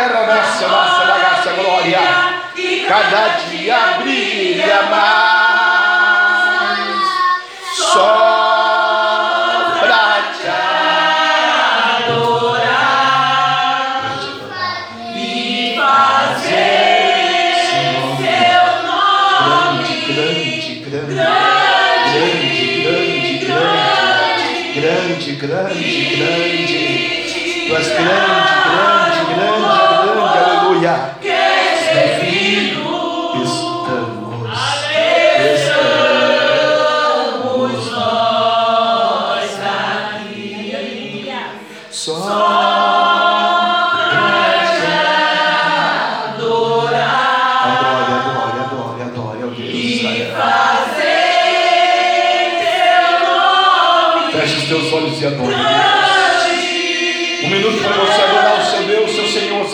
terra nasce a nossa bagaça glória. Cada dia brilha mais. Só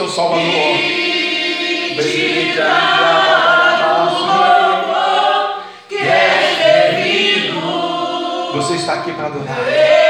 seu Salvador. Você está aqui para adorar.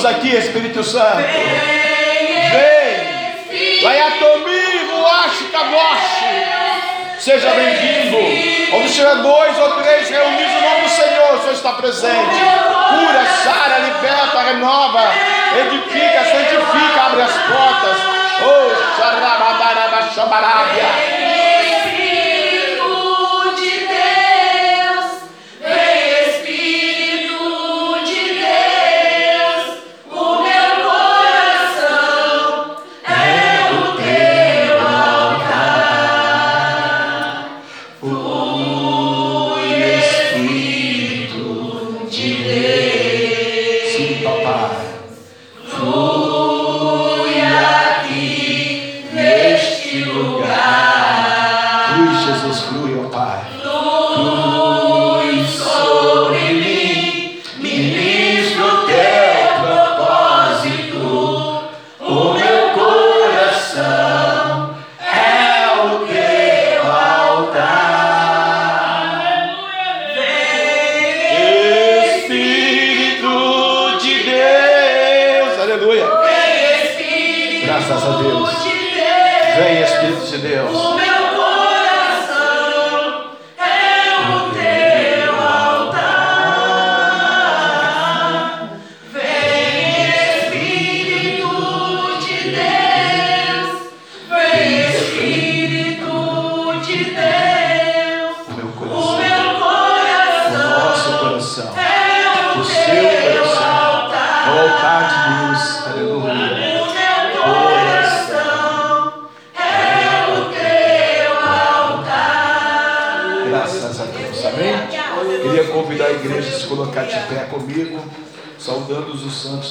Estamos aqui, Espírito Santo. Vem. Vai comigo, ache caboche. Seja bem-vindo. Onde estiver dois ou três reunidos no nome do Senhor, o Senhor está presente. Cura, sara, liberta, renova, edifica, santifica, abre as portas. Oh,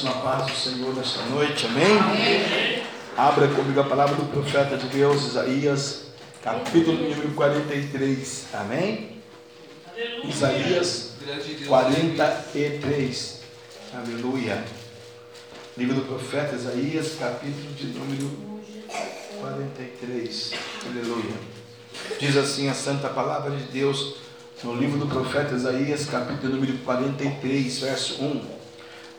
xarabadaraba, xabarábia. profeta de Deus, Isaías, capítulo número 43. Amém? Isaías 43. Aleluia. Livro do profeta Isaías, capítulo de número 43. Aleluia. Diz assim a santa palavra de Deus no livro do profeta Isaías, capítulo número 43, verso 1.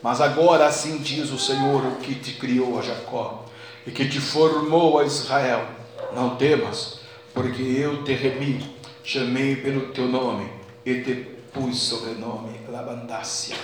Mas agora assim diz o Senhor, o que te criou a Jacó e que te formou a Israel. Não temas, porque eu te remi, chamei pelo teu nome e te pus sobrenome, labandácia.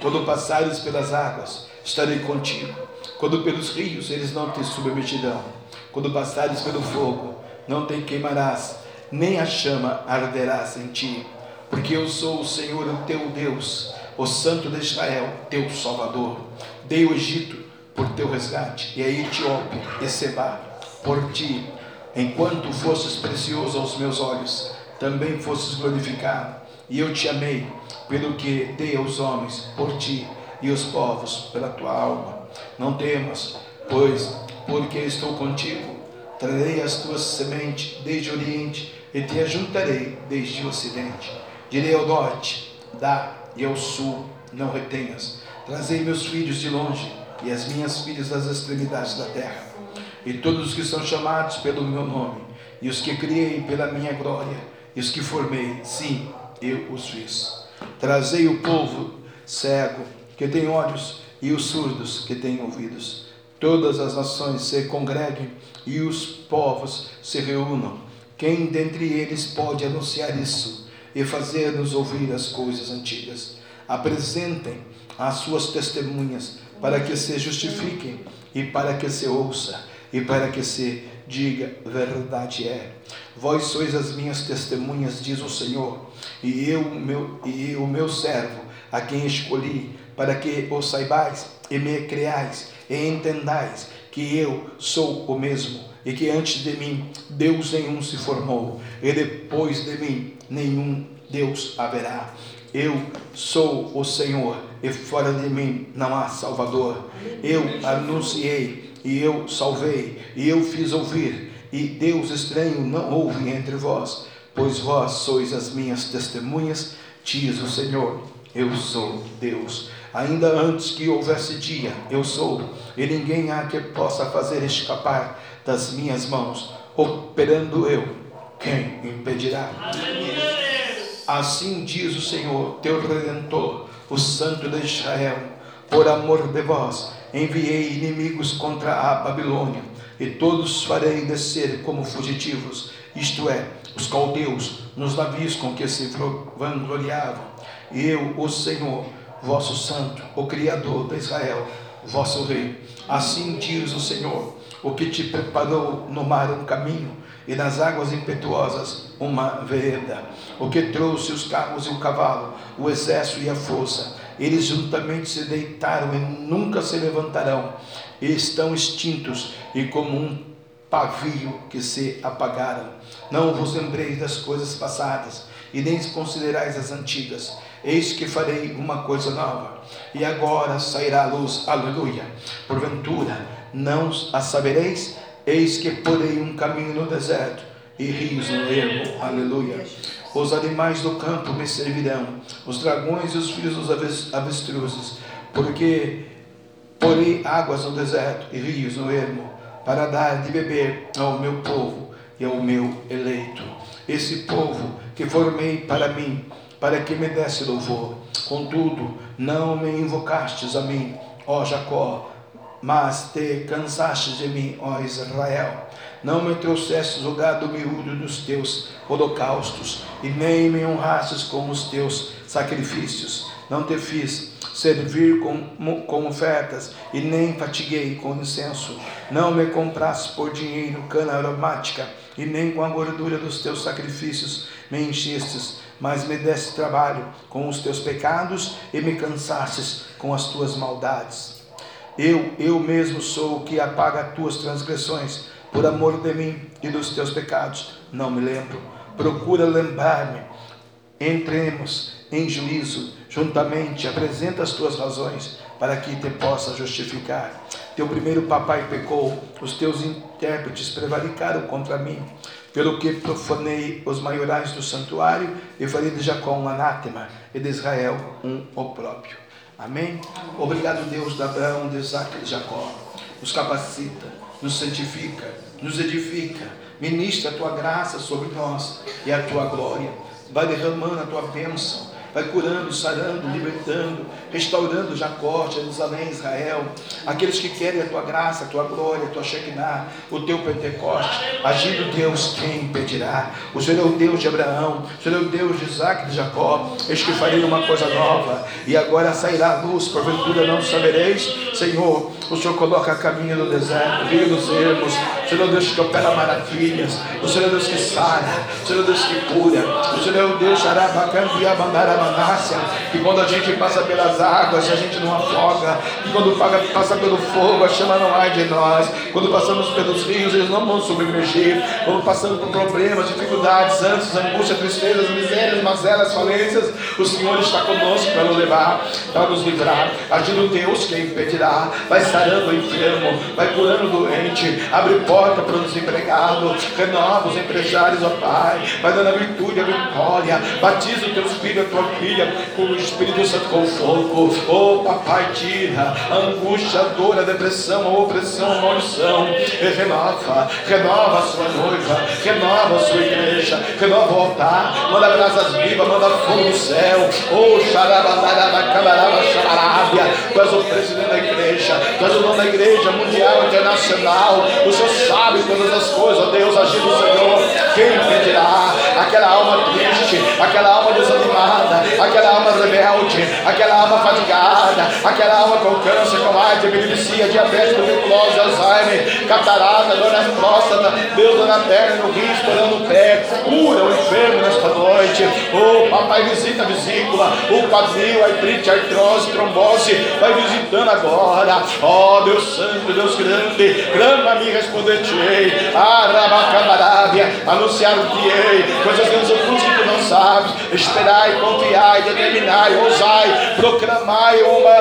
Quando passares pelas águas, estarei contigo. Quando pelos rios, eles não te submeterão. Quando passares pelo fogo, não te queimarás, nem a chama arderás em ti. Porque eu sou o Senhor, o teu Deus, o Santo de Israel, teu Salvador. Dei o Egito por teu resgate, e a Etiópia e Seba por ti. Enquanto fosses precioso aos meus olhos, também fosses glorificado, e eu te amei, pelo que dei aos homens por ti, e os povos pela tua alma. Não temas, pois, porque estou contigo, trarei as tuas sementes desde o oriente, e te ajuntarei desde o ocidente. Direi ao norte, dá, e ao sul, não retenhas. Trazei meus filhos de longe, e as minhas filhas das extremidades da terra. E todos os que são chamados pelo meu nome, e os que criei pela minha glória, e os que formei, sim, eu os fiz. Trazei o povo cego, que tem olhos, e os surdos, que têm ouvidos. Todas as nações se congreguem, e os povos se reúnam. Quem dentre eles pode anunciar isso e fazer-nos ouvir as coisas antigas? Apresentem as suas testemunhas para que se justifiquem e para que se ouça e para que se diga verdade é. Vós sois as minhas testemunhas, diz o Senhor, e eu, meu, e o meu servo, a quem escolhi, para que o saibais e me creais e entendais que eu sou o mesmo e que antes de mim Deus nenhum se formou e depois de mim nenhum Deus haverá. Eu sou o Senhor e fora de mim não há Salvador. Eu anunciei e eu salvei e eu fiz ouvir e Deus estranho não houve entre vós, pois vós sois as minhas testemunhas, diz o Senhor. Eu sou Deus. Ainda antes que houvesse dia, eu sou, e ninguém há que possa fazer escapar das minhas mãos. Operando eu, quem impedirá? Assim diz o Senhor, teu redentor, o Santo de Israel: por amor de vós, enviei inimigos contra a Babilônia, e todos farei descer como fugitivos, isto é, os caldeus, nos navios com que se vangloriavam. Eu, o Senhor, vosso Santo, o Criador de Israel, vosso Rei. Assim diz o Senhor, o que te preparou no mar um caminho e nas águas impetuosas uma vereda, o que trouxe os carros e o cavalo, o exército e a força. Eles juntamente se deitaram e nunca se levantarão, e estão extintos e como um pavio que se apagaram. Não vos lembreis das coisas passadas, e nem considerais as antigas Eis que farei uma coisa nova, e agora sairá a luz, aleluia. Porventura, não a sabereis? Eis que porei um caminho no deserto e rios no ermo, aleluia. Os animais do campo me servirão, os dragões e os filhos dos avestruzes, porque porei águas no deserto e rios no ermo, para dar de beber ao meu povo e ao meu eleito. Esse povo que formei para mim, para que me desse louvor. Contudo, não me invocastes a mim, ó Jacó, mas te cansastes de mim, ó Israel. Não me trouxestes o gado miúdo dos teus holocaustos, e nem me honrastes com os teus sacrifícios. Não te fiz servir com, com ofertas, e nem fatiguei com incenso. Não me compraste por dinheiro cana aromática, e nem com a gordura dos teus sacrifícios me enchestes mas me deste trabalho com os teus pecados e me cansastes com as tuas maldades. Eu, eu mesmo sou o que apaga as tuas transgressões, por amor de mim e dos teus pecados. Não me lembro. Procura lembrar-me. Entremos em juízo, juntamente apresenta as tuas razões, para que te possa justificar. Teu primeiro papai pecou, os teus intérpretes prevaricaram contra mim pelo que profanei os maiorais do santuário e farei de Jacó um anátema e de Israel um opróprio. Amém? Obrigado, Deus de Abraão, de Isaac e de Jacó. Nos capacita, nos santifica, nos edifica, ministra a tua graça sobre nós e a tua glória. Vai derramando a tua bênção vai curando, sarando, libertando, restaurando Jacó, Jerusalém, Israel, aqueles que querem a tua graça, a tua glória, a tua Shekinah, o teu Pentecoste, Agindo Deus, quem impedirá? O Senhor é o Deus de Abraão, o Senhor é o Deus de Isaac e de Jacó. Eis que farei uma coisa nova, e agora sairá a luz, porventura não sabereis, Senhor. O Senhor coloca a caminho no deserto, rio dos ermos. Senhor é Deus que opera maravilhas. O Senhor é o Deus que sara. O Senhor é o Deus que cura. O Senhor Deus. Que quando a gente passa pelas águas, a gente não afoga. Que quando passa pelo fogo, a chama não ai de nós. Quando passamos pelos rios, eles não vão submergir. Quando passamos por problemas, dificuldades, ânsias, angústias, tristezas, misérias, mazelas, falências, o Senhor está conosco para nos levar, para nos livrar. Agindo Deus, quem impedirá? Vai sarando o enfermo, vai curando o doente, abre porta para o desempregado, renova os empresários, ó Pai, vai dando a virtude, a vitória, batiza o teu filho, a tua filha, com o Espírito Santo com fogo, oh papai, tira a angústia, a dor, a depressão, a opressão, a maldição, e renova, renova a sua noiva, renova a sua igreja, renova o altar, manda brasas vivas, manda fogo do céu, oh xarabandaraba, camaraba, xarábia, tu és o presidente da igreja, tu és o dono da igreja mundial, internacional, o Senhor sabe todas as coisas, Deus, agindo o Senhor, quem impedirá? Aquela alma triste, aquela alma desanimada, aquela alma rebelde, aquela alma fatigada, aquela alma com câncer, com AIDS, epilepsia, diabetes, tuberculose, Alzheimer, catarata, dor nas próstata, Deus, na perna, no rim, estourando o pé, cura o enfermo nesta noite, oh papai, visita a vesícula, o quadril, a artrite, a artrose, trombose, vai visitando agora, ó oh, Deus Santo, Deus grande, grande a mim responder-te-ei, Arabacabarábia, anunciar-te-ei, coisas grandes ocultas que tu não sabes, esperai, confiai, determinai, ousai, proclamai uma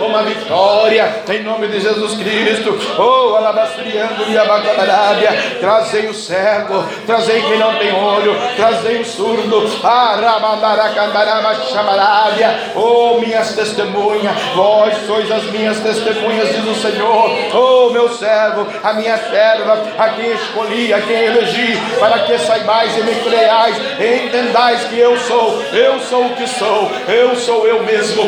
uma vitória, em nome de Jesus Cristo, oh Alabastriando e Abacabarábia, trazei o cego, trazei quem não tem olho, trazei o surdo, oh minhas testemunhas, vós sois as minhas testemunhas, diz o Senhor, oh meu servo, a minha serva, a quem escolhi, a quem elegi, para que saibais e me creiais, e entendais que eu sou, eu sou o que sou, eu sou eu mesmo.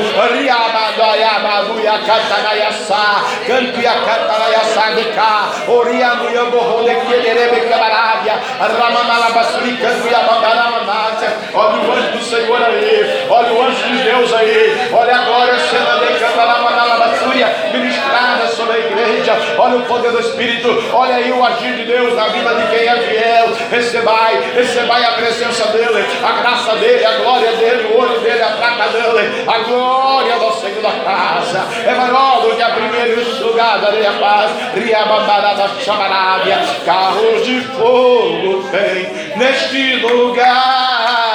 Olha o anjo do Senhor aí, olha o anjo de Deus aí, olha a glória sendo de cantará, ministrada sobre a igreja, olha o poder do Espírito, olha aí o agir de Deus na vida de quem é fiel. Recebai, recebai a presença dEle, a graça dEle, a glória dEle, o ouro dEle, a prata dEle, a glória do Senhor da casa. É maior do que a primeira lugar da minha paz. Riabandarada chamarábia, carros de fogo tem neste lugar.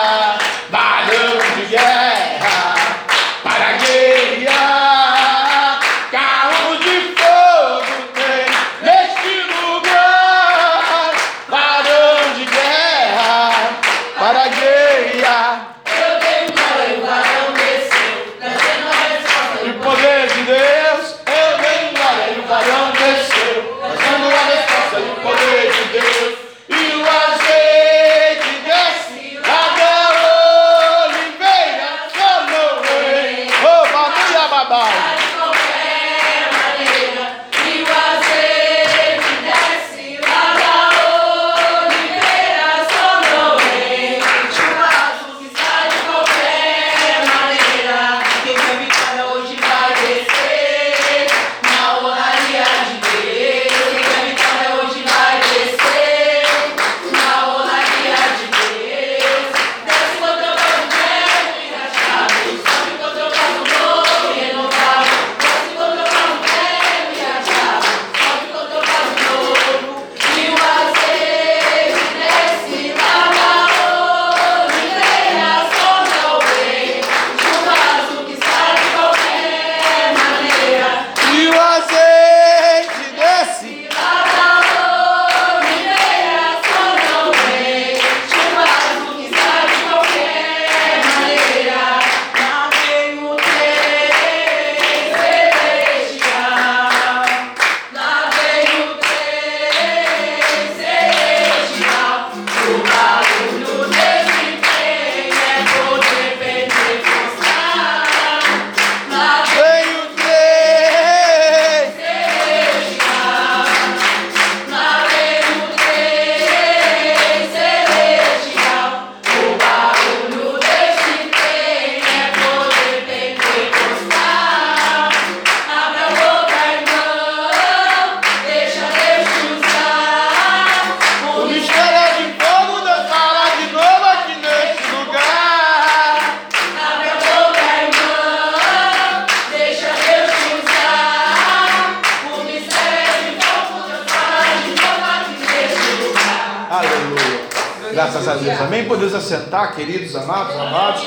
Assentar, queridos, amados, amados,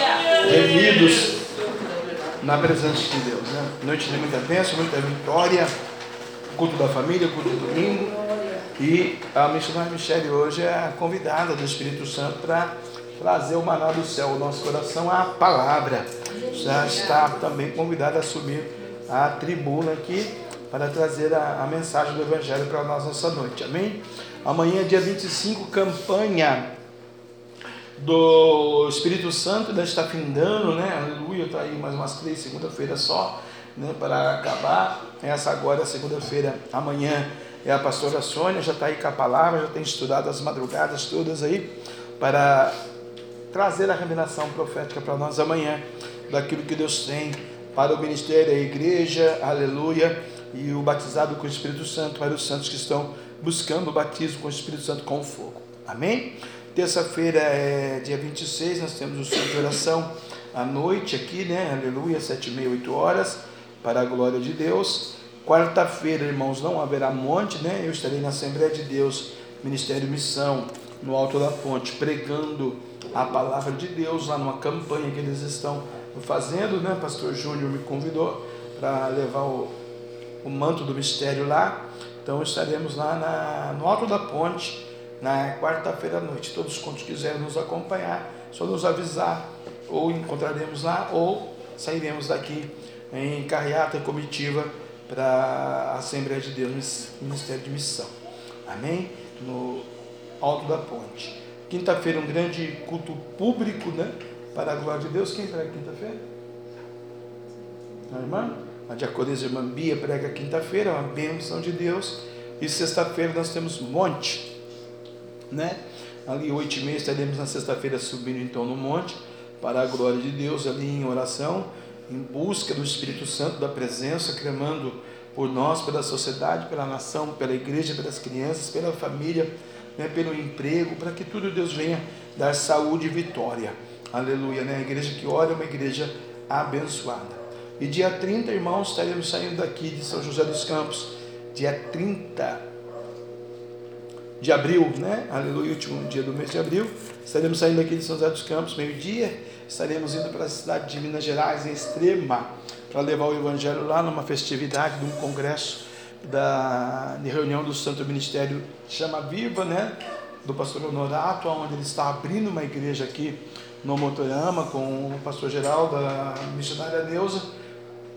remidos na presença de Deus. Né? Noite de muita bênção, muita vitória. Culto da família, culto do domingo. E a missionária Michele hoje é a convidada do Espírito Santo para trazer o maná do céu, o nosso coração, a palavra. Já está também convidada a subir a tribuna aqui para trazer a, a mensagem do Evangelho para nós nessa noite. Amém? Amanhã, dia 25, campanha do Espírito Santo, ainda está findando, né? Aleluia, está aí mais umas três, segunda-feira só, né? Para acabar. Essa agora, segunda-feira, amanhã, é a pastora Sônia, já está aí com a palavra, já tem estudado as madrugadas todas aí, para trazer a revelação profética para nós amanhã, daquilo que Deus tem para o ministério, a igreja, aleluia, e o batizado com o Espírito Santo para os santos que estão buscando o batismo com o Espírito Santo com fogo. Amém? Terça-feira é dia 26, nós temos o centro de oração à noite aqui, né? Aleluia, sete e meia, oito horas, para a glória de Deus. Quarta-feira, irmãos, não haverá monte, né? Eu estarei na Assembleia de Deus, Ministério Missão, no Alto da Ponte, pregando a palavra de Deus lá numa campanha que eles estão fazendo, né? Pastor Júnior me convidou para levar o, o manto do mistério lá. Então estaremos lá na, no Alto da Ponte na quarta-feira à noite. Todos quantos quiserem nos acompanhar, só nos avisar, ou encontraremos lá, ou sairemos daqui em carreata comitiva para a Assembleia de Deus, Ministério de Missão. Amém? No Alto da Ponte. Quinta-feira, um grande culto público, né? Para a glória de Deus. Quem prega quinta-feira? A irmã? A diaconisa irmã Bia prega quinta-feira, uma bênção de Deus. E sexta-feira nós temos monte né? Ali oito e meia estaremos na sexta-feira subindo então no monte para a glória de Deus ali em oração, em busca do Espírito Santo, da presença, clamando por nós, pela sociedade, pela nação, pela igreja, pelas crianças, pela família, né, pelo emprego, para que tudo Deus venha dar saúde e vitória. Aleluia, né? A igreja que ora é uma igreja abençoada. E dia 30, irmãos, estaremos saindo daqui de São José dos Campos, dia 30 de abril, né? Aleluia, último dia do mês de abril. Estaremos saindo aqui de São José dos Campos, meio-dia. Estaremos indo para a cidade de Minas Gerais, em Extrema, para levar o Evangelho lá numa festividade de um congresso da de reunião do Santo Ministério Chama Viva, né? Do pastor Honorato, onde ele está abrindo uma igreja aqui no Motorama com o pastor geral da missionária Neuza,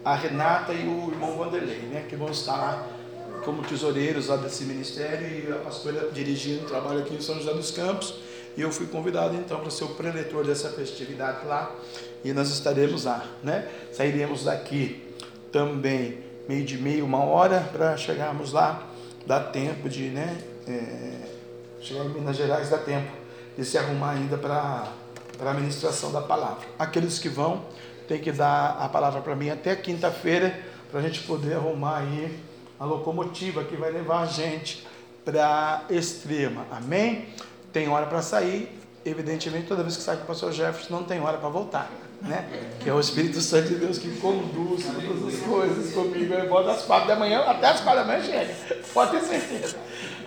a Renata e o irmão Vanderlei, né? Que vão estar lá como tesoureiros lá desse ministério e a pastora dirigindo o trabalho aqui em São José dos Campos. E eu fui convidado então para ser o preletor dessa festividade lá e nós estaremos lá, né? Sairemos daqui também meio de meio, uma hora para chegarmos lá. Dá tempo de, né? É, chegar em Minas Gerais dá tempo de se arrumar ainda para para a ministração da palavra. Aqueles que vão tem que dar a palavra para mim até quinta-feira para a gente poder arrumar aí a locomotiva que vai levar a gente para extrema. Amém? Tem hora para sair, evidentemente, toda vez que sai com o pastor Jefferson, não tem hora para voltar. Né? Que é o Espírito Santo de Deus que conduz todas as coisas comigo. Eu volto às quatro da manhã, até às quatro da manhã chega. Pode ter certeza.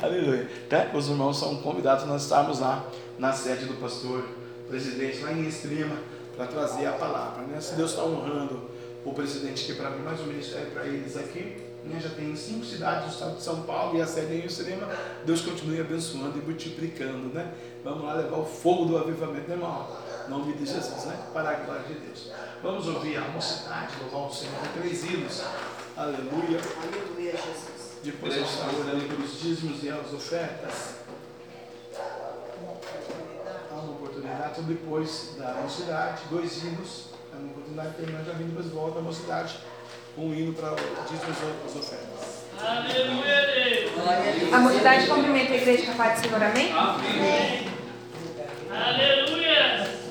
Aleluia. Tá? Os irmãos são convidados, nós estamos lá na sede do pastor presidente, lá em Extrema, para trazer a palavra. Né? Se Deus está honrando o presidente aqui para mim, mais um ministério para eles aqui né, já tem cinco cidades do estado de São Paulo e a sede em Cinema. Deus continue abençoando e multiplicando, né? Vamos lá levar o fogo do avivamento, né, irmão? Nome de Jesus, né? Para a glória de Deus. Vamos ouvir a mocidade, louvar o Senhor três hinos. Aleluia. Aleluia, Jesus. Depois eu estar orando pelos dízimos e as ofertas. Há uma oportunidade, então depois da mocidade, dois hinos. É uma oportunidade de terminar já vindo, depois volta a mocidade um hino para dízimos as ofertas. Aleluia! A mocidade cumprimenta a igreja capaz de Senhor, amém? Amém! Aleluia!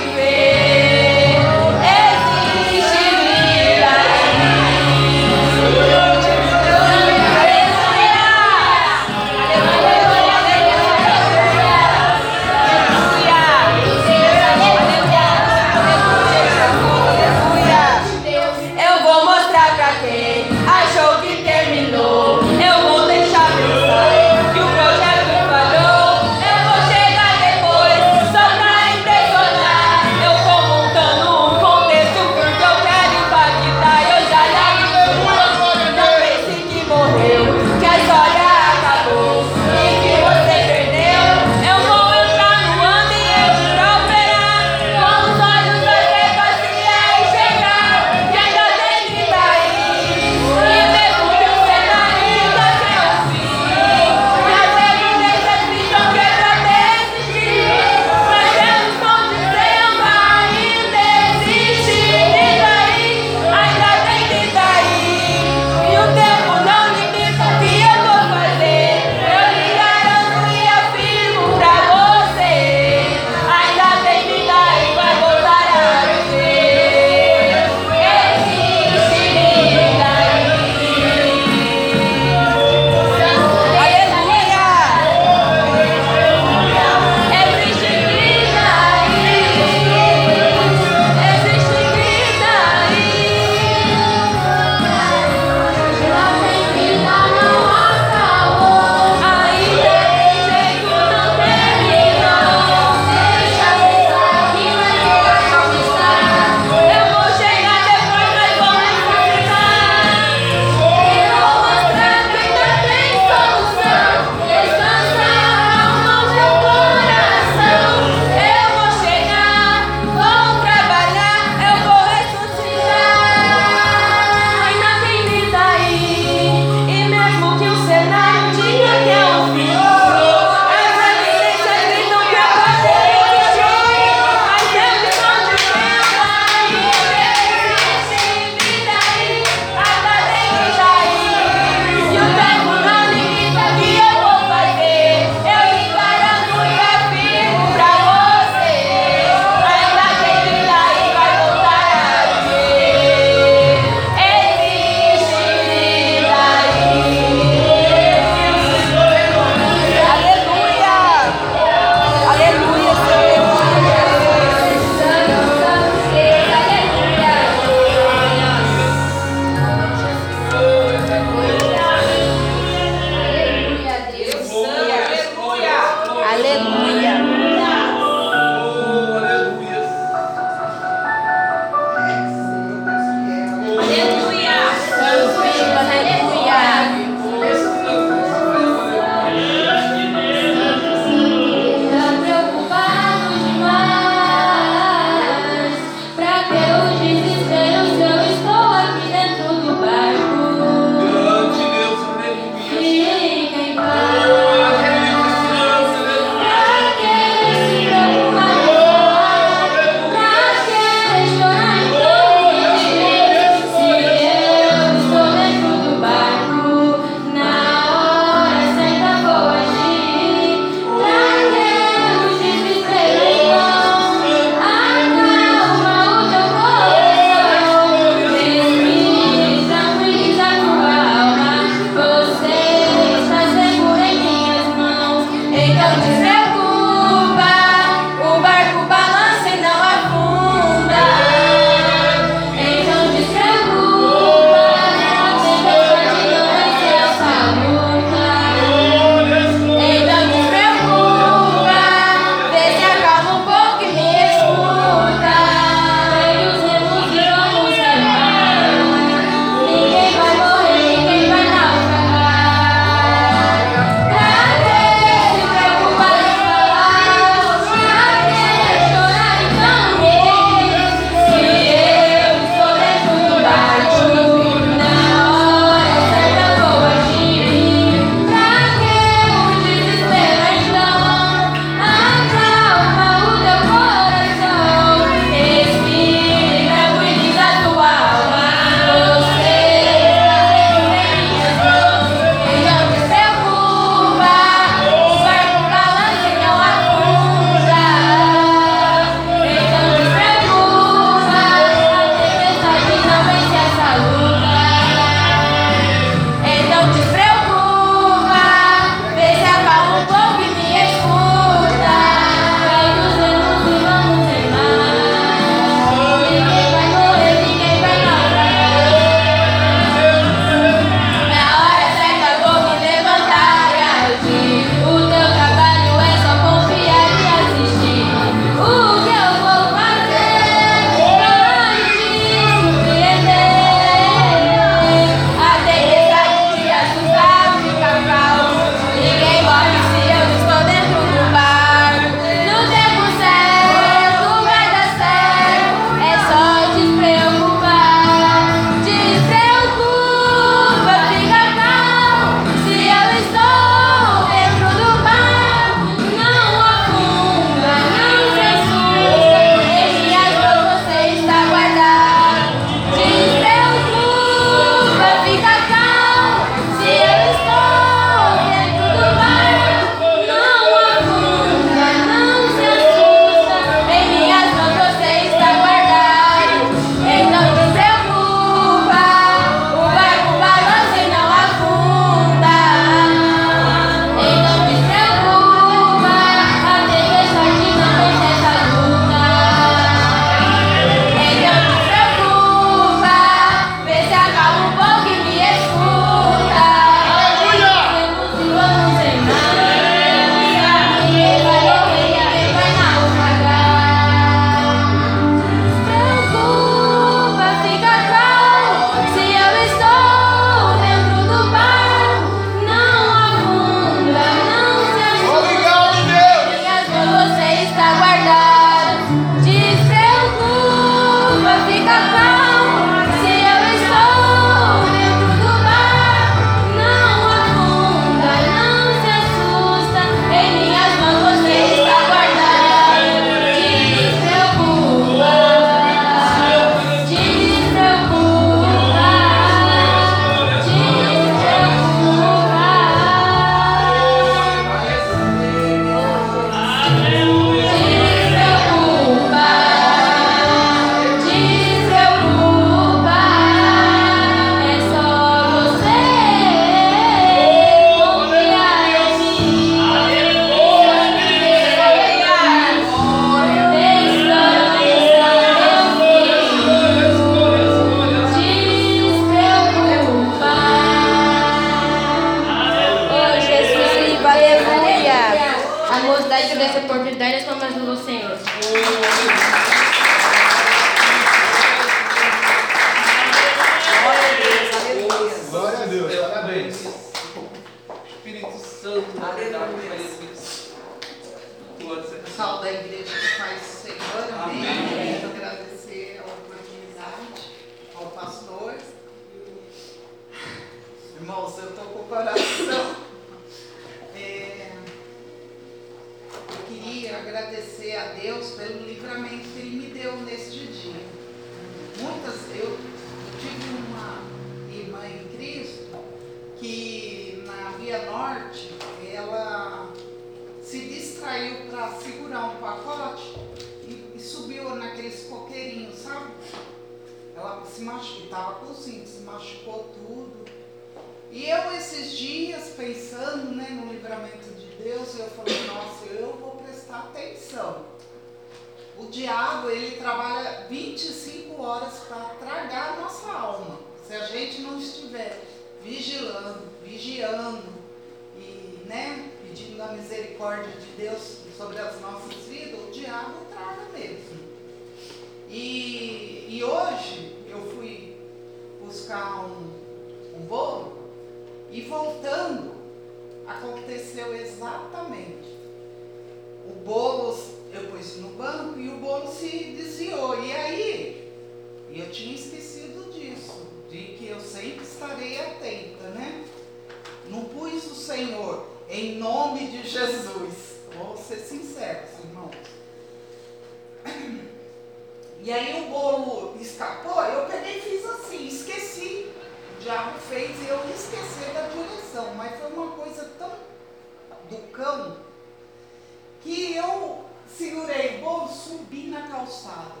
Subi.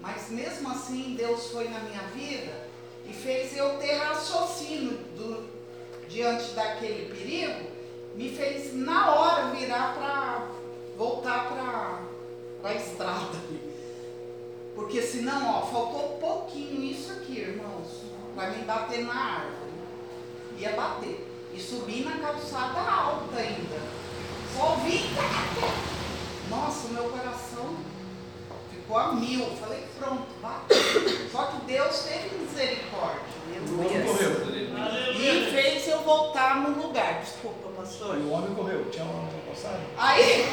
Mas mesmo assim Deus foi na minha vida e fez eu ter raciocínio do, diante daquele perigo, me fez na hora virar para voltar para a estrada. Porque senão, ó, faltou pouquinho isso aqui, irmãos, para me bater na árvore. Ia bater. E subir na calçada alta ainda. Só vi. Nossa, meu coração ficou a mil. Falei, pronto, bateu. Só que Deus teve misericórdia. Correu. E fez eu voltar no lugar. Desculpa, pastor. E o homem correu. Tinha uma passagem? Aí.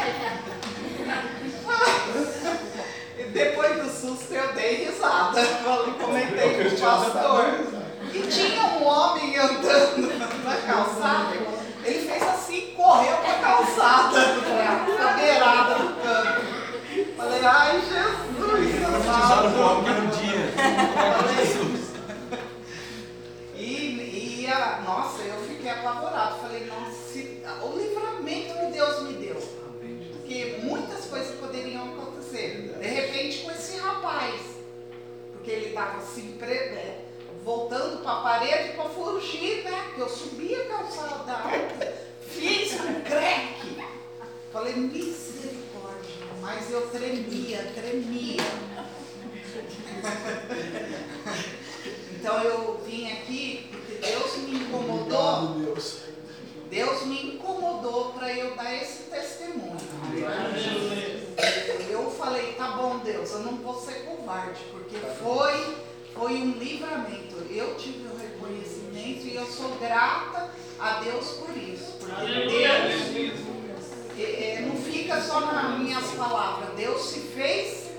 Depois do susto eu dei risada. Falei, comentei com o pastor. E tinha um homem andando na calçada. Ele fez assim, correu para a calçada, para a beirada do campo. Falei, ai Jesus. Profetizaram homem que um dia. Jesus. E, e a, nossa, eu fiquei apavorado. Falei, nossa, se, o livramento que Deus me deu. Porque muitas coisas poderiam acontecer. De repente com esse rapaz. Porque ele estava assim, pre, é, voltando para a parede para fugir, né? Porque eu subi a calçada alta, fiz um creque. Falei, misericórdia. Mas eu tremia, tremia. Então eu vim aqui porque Deus me incomodou. Deus me incomodou para eu dar esse testemunho. Eu falei, tá bom Deus, eu não vou ser covarde, porque foi, foi um livramento. Eu tive o um reconhecimento e eu sou grata a Deus por isso. Porque Deus é, é, não fica só nas minhas palavras. Deus se fez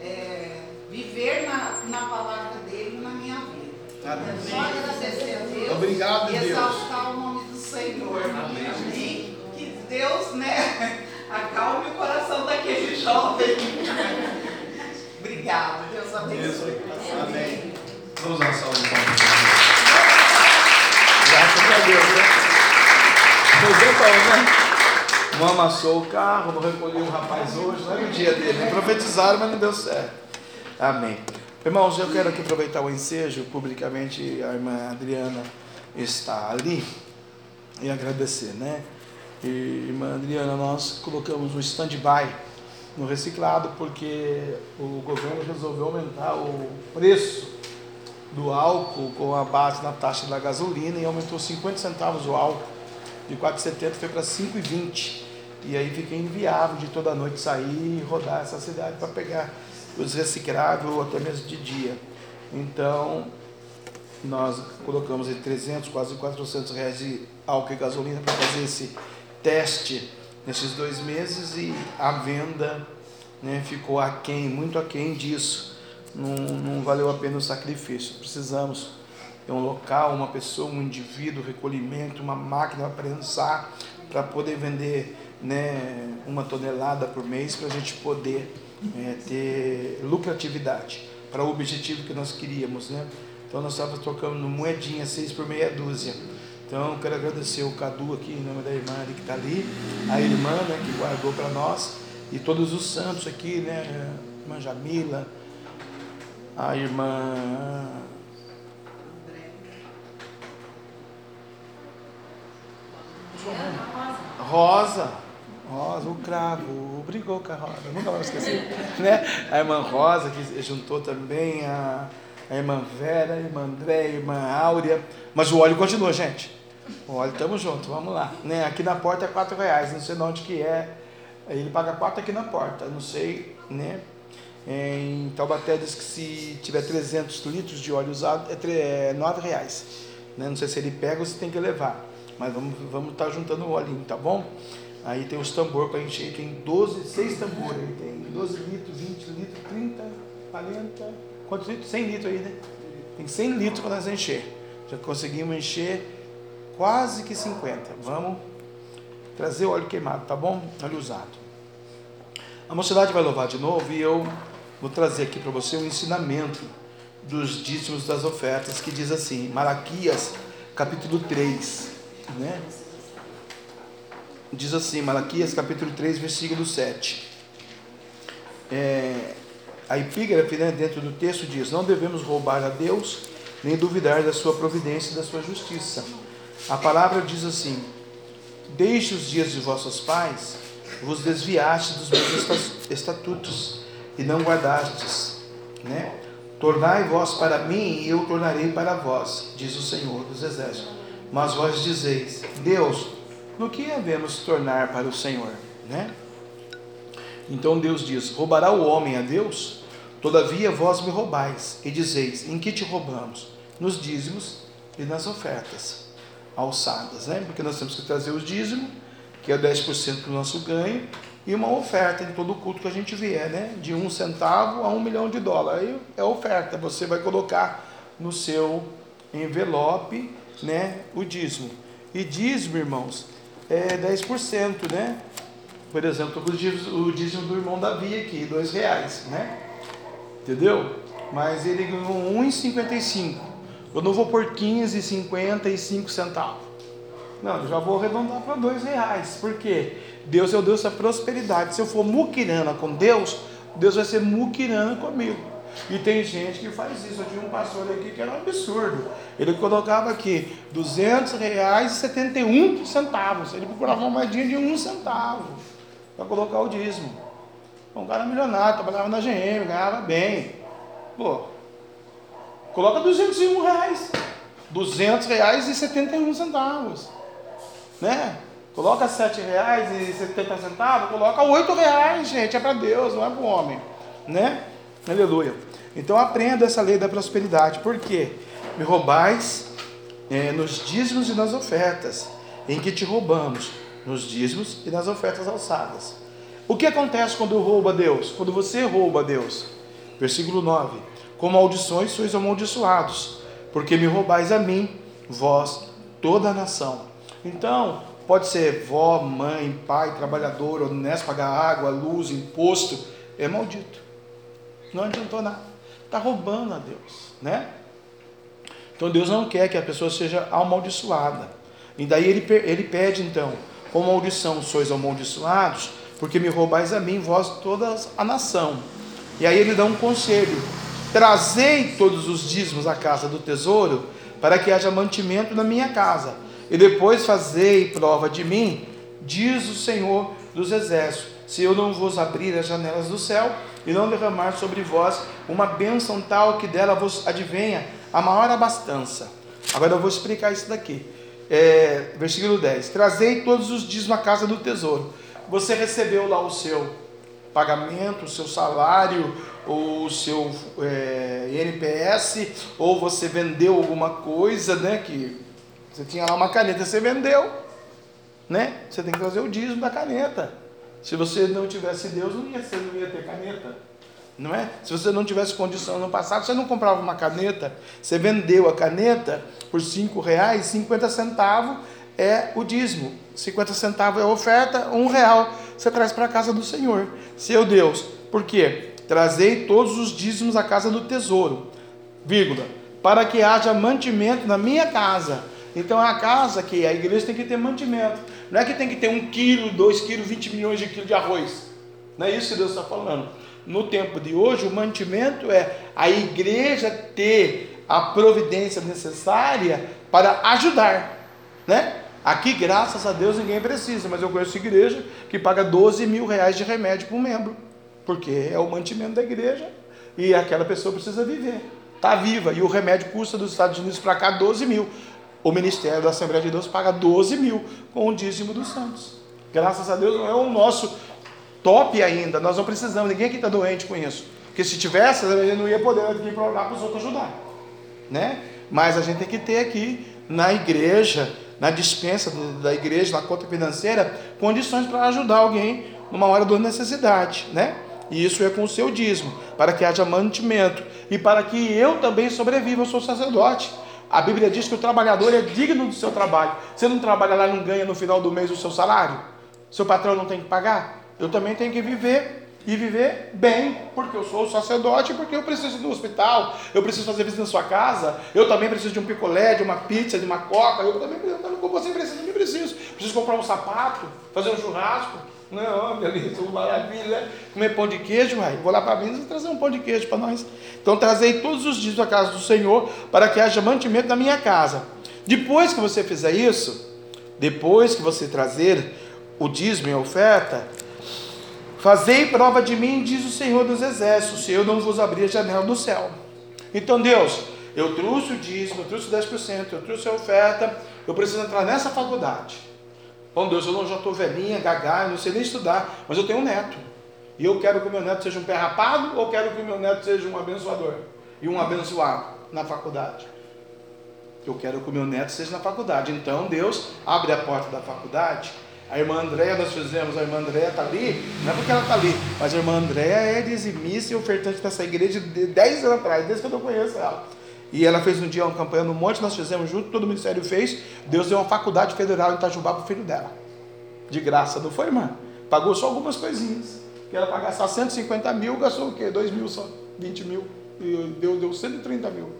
é, viver na, na palavra dele na minha vida. É só agradecer a Deus Obrigado, e Deus. exaltar o nome do Senhor. Amém. Que Deus, né, acalme o coração daquele jovem. Obrigado. Deus abençoe. Amém. Vamos dar palmas. Graças a Deus, né? Foi bom, né? Não amassou o carro, não recolheu o rapaz hoje, não era o dia dele. né? Profetizaram, mas não deu certo. Amém. Irmãos, eu quero aqui aproveitar o ensejo, publicamente a irmã Adriana está ali, e agradecer, né? E, irmã Adriana, nós colocamos um stand-by no reciclado porque o governo resolveu aumentar o preço do álcool com a base na taxa da gasolina e aumentou 50 centavos o álcool. De 4,70 foi para 5,20. E aí fica inviável de toda noite sair e rodar essa cidade para pegar os recicláveis ou até mesmo de dia. Então, nós colocamos aí 300, quase 400 reais de álcool e gasolina para fazer esse teste nesses dois meses e a venda né, ficou aquém, muito aquém disso. Não, não valeu a pena o sacrifício. Precisamos é um local, uma pessoa, um indivíduo, recolhimento, uma máquina para prensar, para poder vender né, uma tonelada por mês, para a gente poder é, ter lucratividade para o objetivo que nós queríamos. Né? Então nós estávamos trocando moedinha, seis por meia dúzia. Então quero agradecer o Cadu aqui, em nome da irmã ali que está ali, a irmã né, que guardou para nós, e todos os santos aqui, né? A irmã Jamila, a irmã Rosa. Rosa, o cravo, brigou com a Rosa, nunca mais esqueci. né? A irmã Rosa, que juntou também a, a irmã Vera, a irmã André, a irmã Áurea. Mas o óleo continua, gente. O óleo, tamo junto, vamos lá. Né? Aqui na porta é quatro reais, não sei de onde que é. Ele paga quatro aqui na porta, não sei, né? Em Taubaté diz que se tiver 300 litros de óleo usado é, é 9 reais. Né? Não sei se ele pega ou se tem que levar. Mas vamos estar vamos tá juntando o óleo, tá bom? Aí tem os tambor para encher, tem 12, 6 tambores, aí tem 12 litros, 20 litros, 30, 40, quantos litros? 100 litros aí, né? Tem 100 litros para nós encher. Já conseguimos encher quase que 50. Vamos trazer óleo queimado, tá bom? Óleo usado. A mocidade vai louvar de novo e eu vou trazer aqui para você um ensinamento dos dízimos das ofertas que diz assim, Malaquias capítulo 3, né? Diz assim, Malaquias capítulo 3, versículo 7. É, a epígrafe né, dentro do texto diz: Não devemos roubar a Deus, nem duvidar da sua providência e da sua justiça. A palavra diz assim: Deixe os dias de vossos pais, vos desviaste dos meus estatutos e não guardastes, né? Tornai vós para mim e eu tornarei para vós, diz o Senhor dos Exércitos. Mas vós dizeis: Deus, no que havemos tornar para o Senhor, né? Então Deus diz: Roubará o homem a Deus? Todavia vós me roubais, e dizeis: Em que te roubamos? Nos dízimos e nas ofertas alçadas, né? Porque nós temos que trazer os dízimos, que é 10% do nosso ganho, e uma oferta em todo o culto que a gente vier, né? De um centavo a um milhão de dólares. Aí é oferta, você vai colocar no seu envelope, né? O dízimo. E dízimo, irmãos, é 10%, né? Por exemplo, o dízimo do irmão Davi aqui, dois reais, né? Entendeu? Mas ele ganhou 1,55. Eu não vou por 15,55 centavos. Não, eu já vou arredondar para dois reais. Por quê? Deus é o Deus da prosperidade. Se eu for muquirana com Deus, Deus vai ser muquirana comigo. E tem gente que faz isso. Eu tinha um pastor aqui que era um absurdo. Ele colocava aqui 200 reais e 71 centavos. Ele procurava uma moedinha de um centavo para colocar o dízimo. Um cara milionário, trabalhava na GM, ganhava bem. Pô, coloca 201 reais. 200 reais e 71 centavos. Né? Coloca 7 reais e 70 centavos, coloca 8 reais, gente. É para Deus, não é para o homem. Né? Aleluia. Então aprenda essa lei da prosperidade. Por quê? Me roubais é, nos dízimos e nas ofertas. Em que te roubamos? Nos dízimos e nas ofertas alçadas. O que acontece quando eu roubo a Deus? Quando você rouba a Deus? Versículo 9: Com maldições sois amaldiçoados, porque me roubais a mim, vós, toda a nação. Então, pode ser vó, mãe, pai, trabalhador, honesto, pagar água, luz, imposto, é maldito. Não adiantou nada. Está roubando a Deus, né? Então Deus não quer que a pessoa seja amaldiçoada. E daí ele, ele pede então, com maldição sois amaldiçoados, porque me roubais a mim, vós toda a nação. E aí ele dá um conselho: trazei todos os dízimos à casa do tesouro, para que haja mantimento na minha casa, e depois fazei prova de mim, diz o Senhor dos exércitos, se eu não vos abrir as janelas do céu e não derramar sobre vós uma bênção tal que dela vos advenha a maior abastança. Agora eu vou explicar isso daqui. É, versículo 10: Trazei todos os dias na casa do tesouro. Você recebeu lá o seu pagamento, o seu salário, ou o seu é, NPS, ou você vendeu alguma coisa, né? Que você tinha lá uma caneta, você vendeu, né? Você tem que trazer o dízimo da caneta. Se você não tivesse Deus, não ia, não ia ter caneta. não é? Se você não tivesse condição no passado, você não comprava uma caneta, você vendeu a caneta por 50 centavos é o dízimo, 50 centavos é oferta, um real você traz para a casa do Senhor. Seu Deus, por quê? Trazei todos os dízimos à casa do tesouro, vírgula, para que haja mantimento na minha casa. Então a casa que a igreja tem que ter mantimento. Não é que tem que ter um quilo, dois quilos, 20 milhões de quilos de arroz. Não é isso que Deus está falando. No tempo de hoje, o mantimento é a igreja ter a providência necessária para ajudar, né? Aqui, graças a Deus, ninguém precisa, mas eu conheço igreja que paga 12 mil reais de remédio por membro, porque é o mantimento da igreja e aquela pessoa precisa viver, está viva, e o remédio custa dos Estados Unidos para cá 12 mil. O Ministério da Assembleia de Deus paga 12 mil com o dízimo dos santos. Graças a Deus não é o nosso top ainda, nós não precisamos, ninguém aqui está doente com isso. Porque se tivesse, a gente não ia poder ir para orar para os outros ajudar. Né? Mas a gente tem que ter aqui na igreja na dispensa da igreja, na conta financeira, condições para ajudar alguém numa hora de necessidade, né? E isso é com o seu dízimo, para que haja mantimento e para que eu também sobreviva. Eu sou sacerdote. A Bíblia diz que o trabalhador é digno do seu trabalho. Você não trabalha lá e não ganha no final do mês o seu salário? Seu patrão não tem que pagar? Eu também tenho que viver e viver bem, porque eu sou sacerdote, porque eu preciso do hospital, eu preciso fazer visita na sua casa, eu também preciso de um picolé, de uma pizza, de uma coca, eu também preciso, como você precisa, eu também preciso. Preciso comprar um sapato, fazer um churrasco. Não, meu lindo, maravilha, né? Comer pão de queijo, vai. Vou lá para Minas e trazer um pão de queijo para nós. Então, trazei todos os dias à casa do Senhor para que haja mantimento na minha casa. Depois que você fizer isso, depois que você trazer o dízimo e a oferta, Fazei prova de mim, diz o Senhor dos Exércitos, se eu não vos abrir a janela do céu. Então, Deus, eu trouxe o dízimo, eu trouxe 10%, eu trouxe a oferta, eu preciso entrar nessa faculdade. Bom, Deus, eu não, já estou velhinha, gaga, não sei nem estudar, mas eu tenho um neto. E eu quero que o meu neto seja um pé rapado ou quero que o meu neto seja um abençoador e um abençoado na faculdade? Eu quero que o meu neto seja na faculdade. Então, Deus abre a porta da faculdade a irmã Andréia, nós fizemos, a irmã Andréia está ali, não é porque ela está ali, mas a irmã Andréia é dizimista e ofertante dessa igreja de 10 anos atrás, desde que eu conheço ela. E ela fez um dia uma campanha no monte, nós fizemos junto, todo o ministério fez. Deus deu uma faculdade federal em Itajubá para o filho dela. De graça, não foi, irmã? Pagou só algumas coisinhas. Que ela pagasse só 150 mil, gastou o quê? 2 mil só, 20 mil. E deu, deu 130 mil.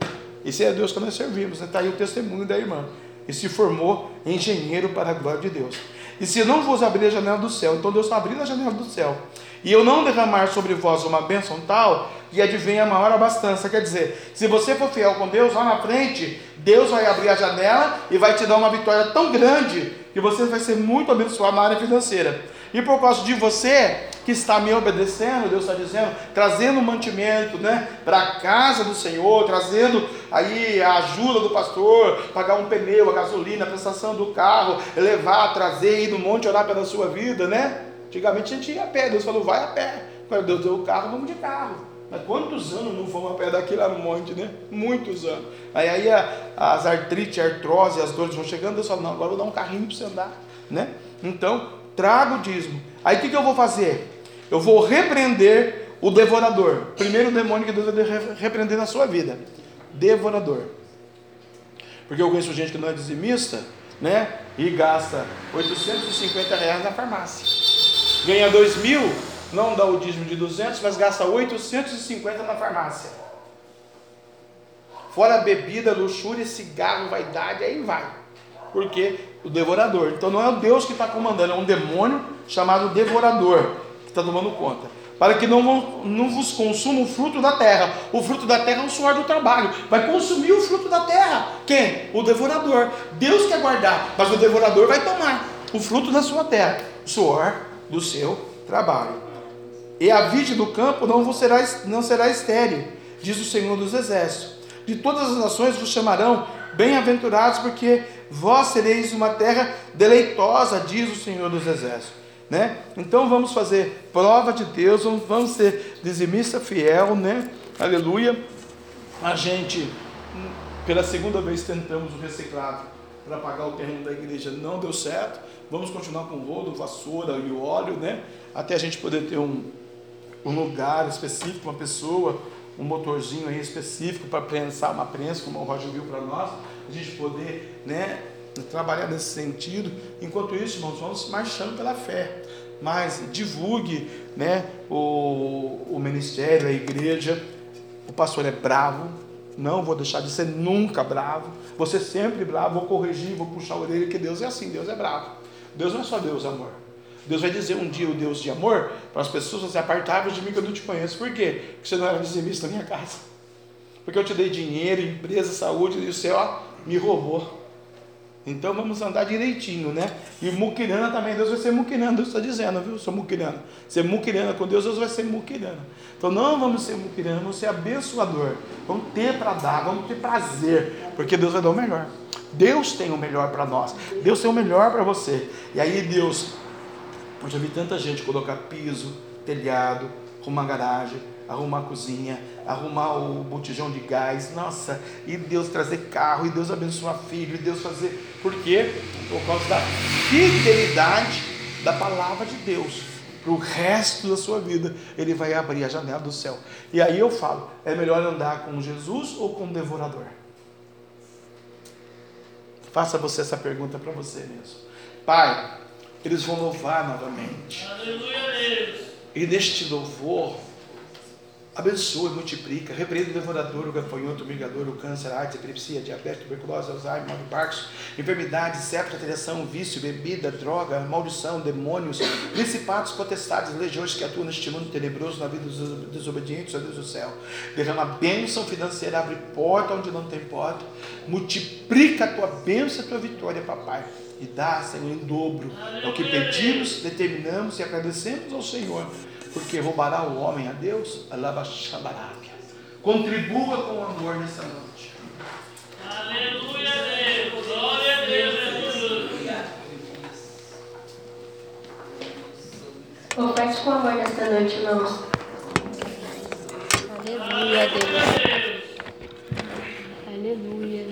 Esse é Deus que nós servimos. Está né? aí o testemunho da irmã. E se formou engenheiro para a glória de Deus. E se não vos abrir a janela do céu, então Deus está abrindo a janela do céu, e eu não derramar sobre vós uma bênção tal, que advenha a maior abastança. Quer dizer, se você for fiel com Deus, lá na frente, Deus vai abrir a janela e vai te dar uma vitória tão grande que você vai ser muito abençoado na área financeira. E por causa de você, que está me obedecendo, Deus está dizendo, trazendo mantimento, né, para a casa do Senhor, trazendo aí a ajuda do pastor, pagar um pneu, a gasolina, a prestação do carro, levar, trazer, ir no monte orar pela sua vida, né? Antigamente a gente ia a pé, Deus falou, vai a pé. Quando Deus deu o carro, vamos de carro. Mas quantos anos não vamos a pé daqui lá no monte, né? Muitos anos. Aí, aí a, as artrite, a artrose, as dores vão chegando, Deus fala, não, agora eu vou dar um carrinho para você andar, né? Então, traga o dízimo. Aí o que, que eu vou fazer? Eu vou repreender o devorador. Primeiro demônio que Deus vai repreender na sua vida. Devorador. Porque eu conheço gente que não é dizimista, né? E gasta 850 reais na farmácia. Ganha 2 mil, não dá o dízimo de 200, mas gasta 850 na farmácia. Fora bebida, luxúria, cigarro, vaidade, aí vai. Porque o devorador. Então não é o Deus que está comandando, é um demônio chamado devorador está tomando conta. Para que não, não vos consuma o fruto da terra. O fruto da terra é o suor do trabalho. Vai consumir o fruto da terra. Quem? O devorador. Deus quer guardar, mas o devorador vai tomar o fruto da sua terra, o suor do seu trabalho. E a vide do campo não, vos será, não será estéril, diz o Senhor dos Exércitos. De todas as nações vos chamarão bem-aventurados, porque vós sereis uma terra deleitosa, diz o Senhor dos Exércitos. Né? Então vamos fazer prova de Deus, vamos ser dizimista fiel, né? Aleluia. A gente, pela segunda vez, tentamos o reciclado para pagar o terreno da igreja, não deu certo. Vamos continuar com o rodo, vassoura e o óleo, né? Até a gente poder ter um, um lugar específico, uma pessoa, um motorzinho aí específico para prensar uma prensa, como o Roger viu para nós, gente poder, né, trabalhar nesse sentido. Enquanto isso, irmãos, vamos marchando pela fé. Mas divulgue, né, o, o ministério, a igreja. O pastor é bravo, não vou deixar de ser nunca bravo. Ser sempre bravo, vou corrigir, vou puxar a orelha, que Deus é assim, Deus é bravo. Deus não é só Deus amor. Deus vai dizer um dia o Deus de amor para as pessoas, você apartáveis de mim que eu não te conheço. Por quê? Porque você não era dizimista na minha casa. Porque eu te dei dinheiro, empresa, saúde, e o céu me roubou. Então vamos andar direitinho, né? E muquirana também, Deus vai ser muquirana, Deus está dizendo, viu? Sou muquirana. Ser muquirana com Deus, Deus vai ser muquirana. Então não vamos ser muquirana, vamos ser abençoador. Vamos ter para dar, vamos ter prazer, porque Deus vai dar o melhor. Deus tem o melhor para nós. Deus tem o melhor para você. E aí Deus, eu já vi tanta gente colocar piso, telhado, uma garagem, arrumar a cozinha, arrumar o botijão de gás, nossa, e Deus trazer carro, e Deus abençoar filho, e Deus fazer. Por quê? Por causa da fidelidade da palavra de Deus. Para o resto da sua vida, Ele vai abrir a janela do céu. E aí eu falo: é melhor andar com Jesus ou com o devorador? Faça você essa pergunta para você mesmo. Pai, eles vão louvar novamente. Aleluia, E neste louvor, Abençoa e multiplica, repreenda o devorador, o gafanhoto, o migador, o câncer, a AIDS, a epilepsia, diabetes, tuberculose, Alzheimer, mal Parkinson, enfermidades, septa, alteração, vício, bebida, droga, maldição, demônios, principados, potestades, legiões que atuam neste mundo tenebroso na vida dos desobedientes, ó Deus do céu. Derrama bênção financeira, abre porta onde não tem porta, multiplica a tua bênção e a tua vitória, papai e dá, Senhor, em dobro. É o que pedimos, determinamos e agradecemos ao Senhor porque roubará o homem a Deus? Contribua com o amor nessa noite. Aleluia, Deus. Glória a Deus. Aleluia. Confete com amor nessa noite, irmãos. Aleluia, Deus. Aleluia.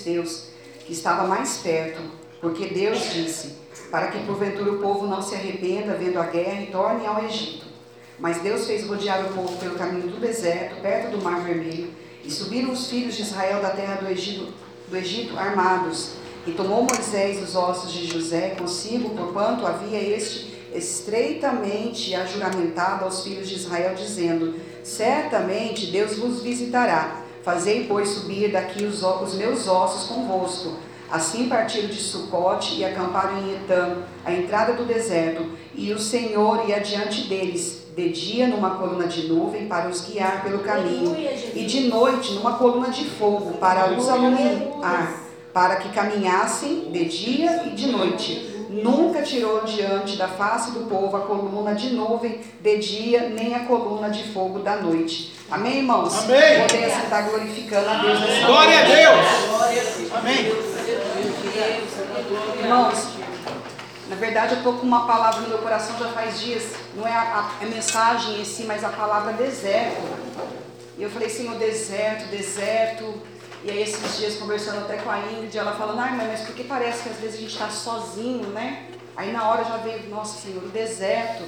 Filisteus, que estava mais perto, porque Deus disse, para que porventura o povo não se arrependa vendo a guerra e torne ao Egito. Mas Deus fez rodear o povo pelo caminho do deserto, perto do mar vermelho, e subiram os filhos de Israel da terra do Egito, do Egito armados. E tomou Moisés os ossos de José consigo, porquanto havia este estreitamente ajuramentado aos filhos de Israel, dizendo: Certamente Deus vos visitará. Fazei, pois, subir daqui os, os meus ossos convosco. Assim partiram de Sucote e acamparam em Etã, a entrada do deserto, e o Senhor ia diante deles, de dia numa coluna de nuvem para os guiar pelo caminho, e de noite numa coluna de fogo para os alumiar, para que caminhassem de dia e de noite. Nunca tirou diante da face do povo a coluna de nuvem de dia, nem a coluna de fogo da noite. Amém, irmãos? Amém. Podemos estar glorificando a Deus nessa Glória a. Deus! Amém. Irmãos, na verdade eu estou com uma palavra no meu coração já faz dias. Não é a, a- a mensagem em si, mas a palavra deserto. E eu falei, Senhor, deserto, deserto. E aí esses dias conversando até com a Ingrid, ela falando, ai mãe, mas porque parece que às vezes a gente está sozinho, né? Aí na hora já veio, nossa Senhor, o deserto.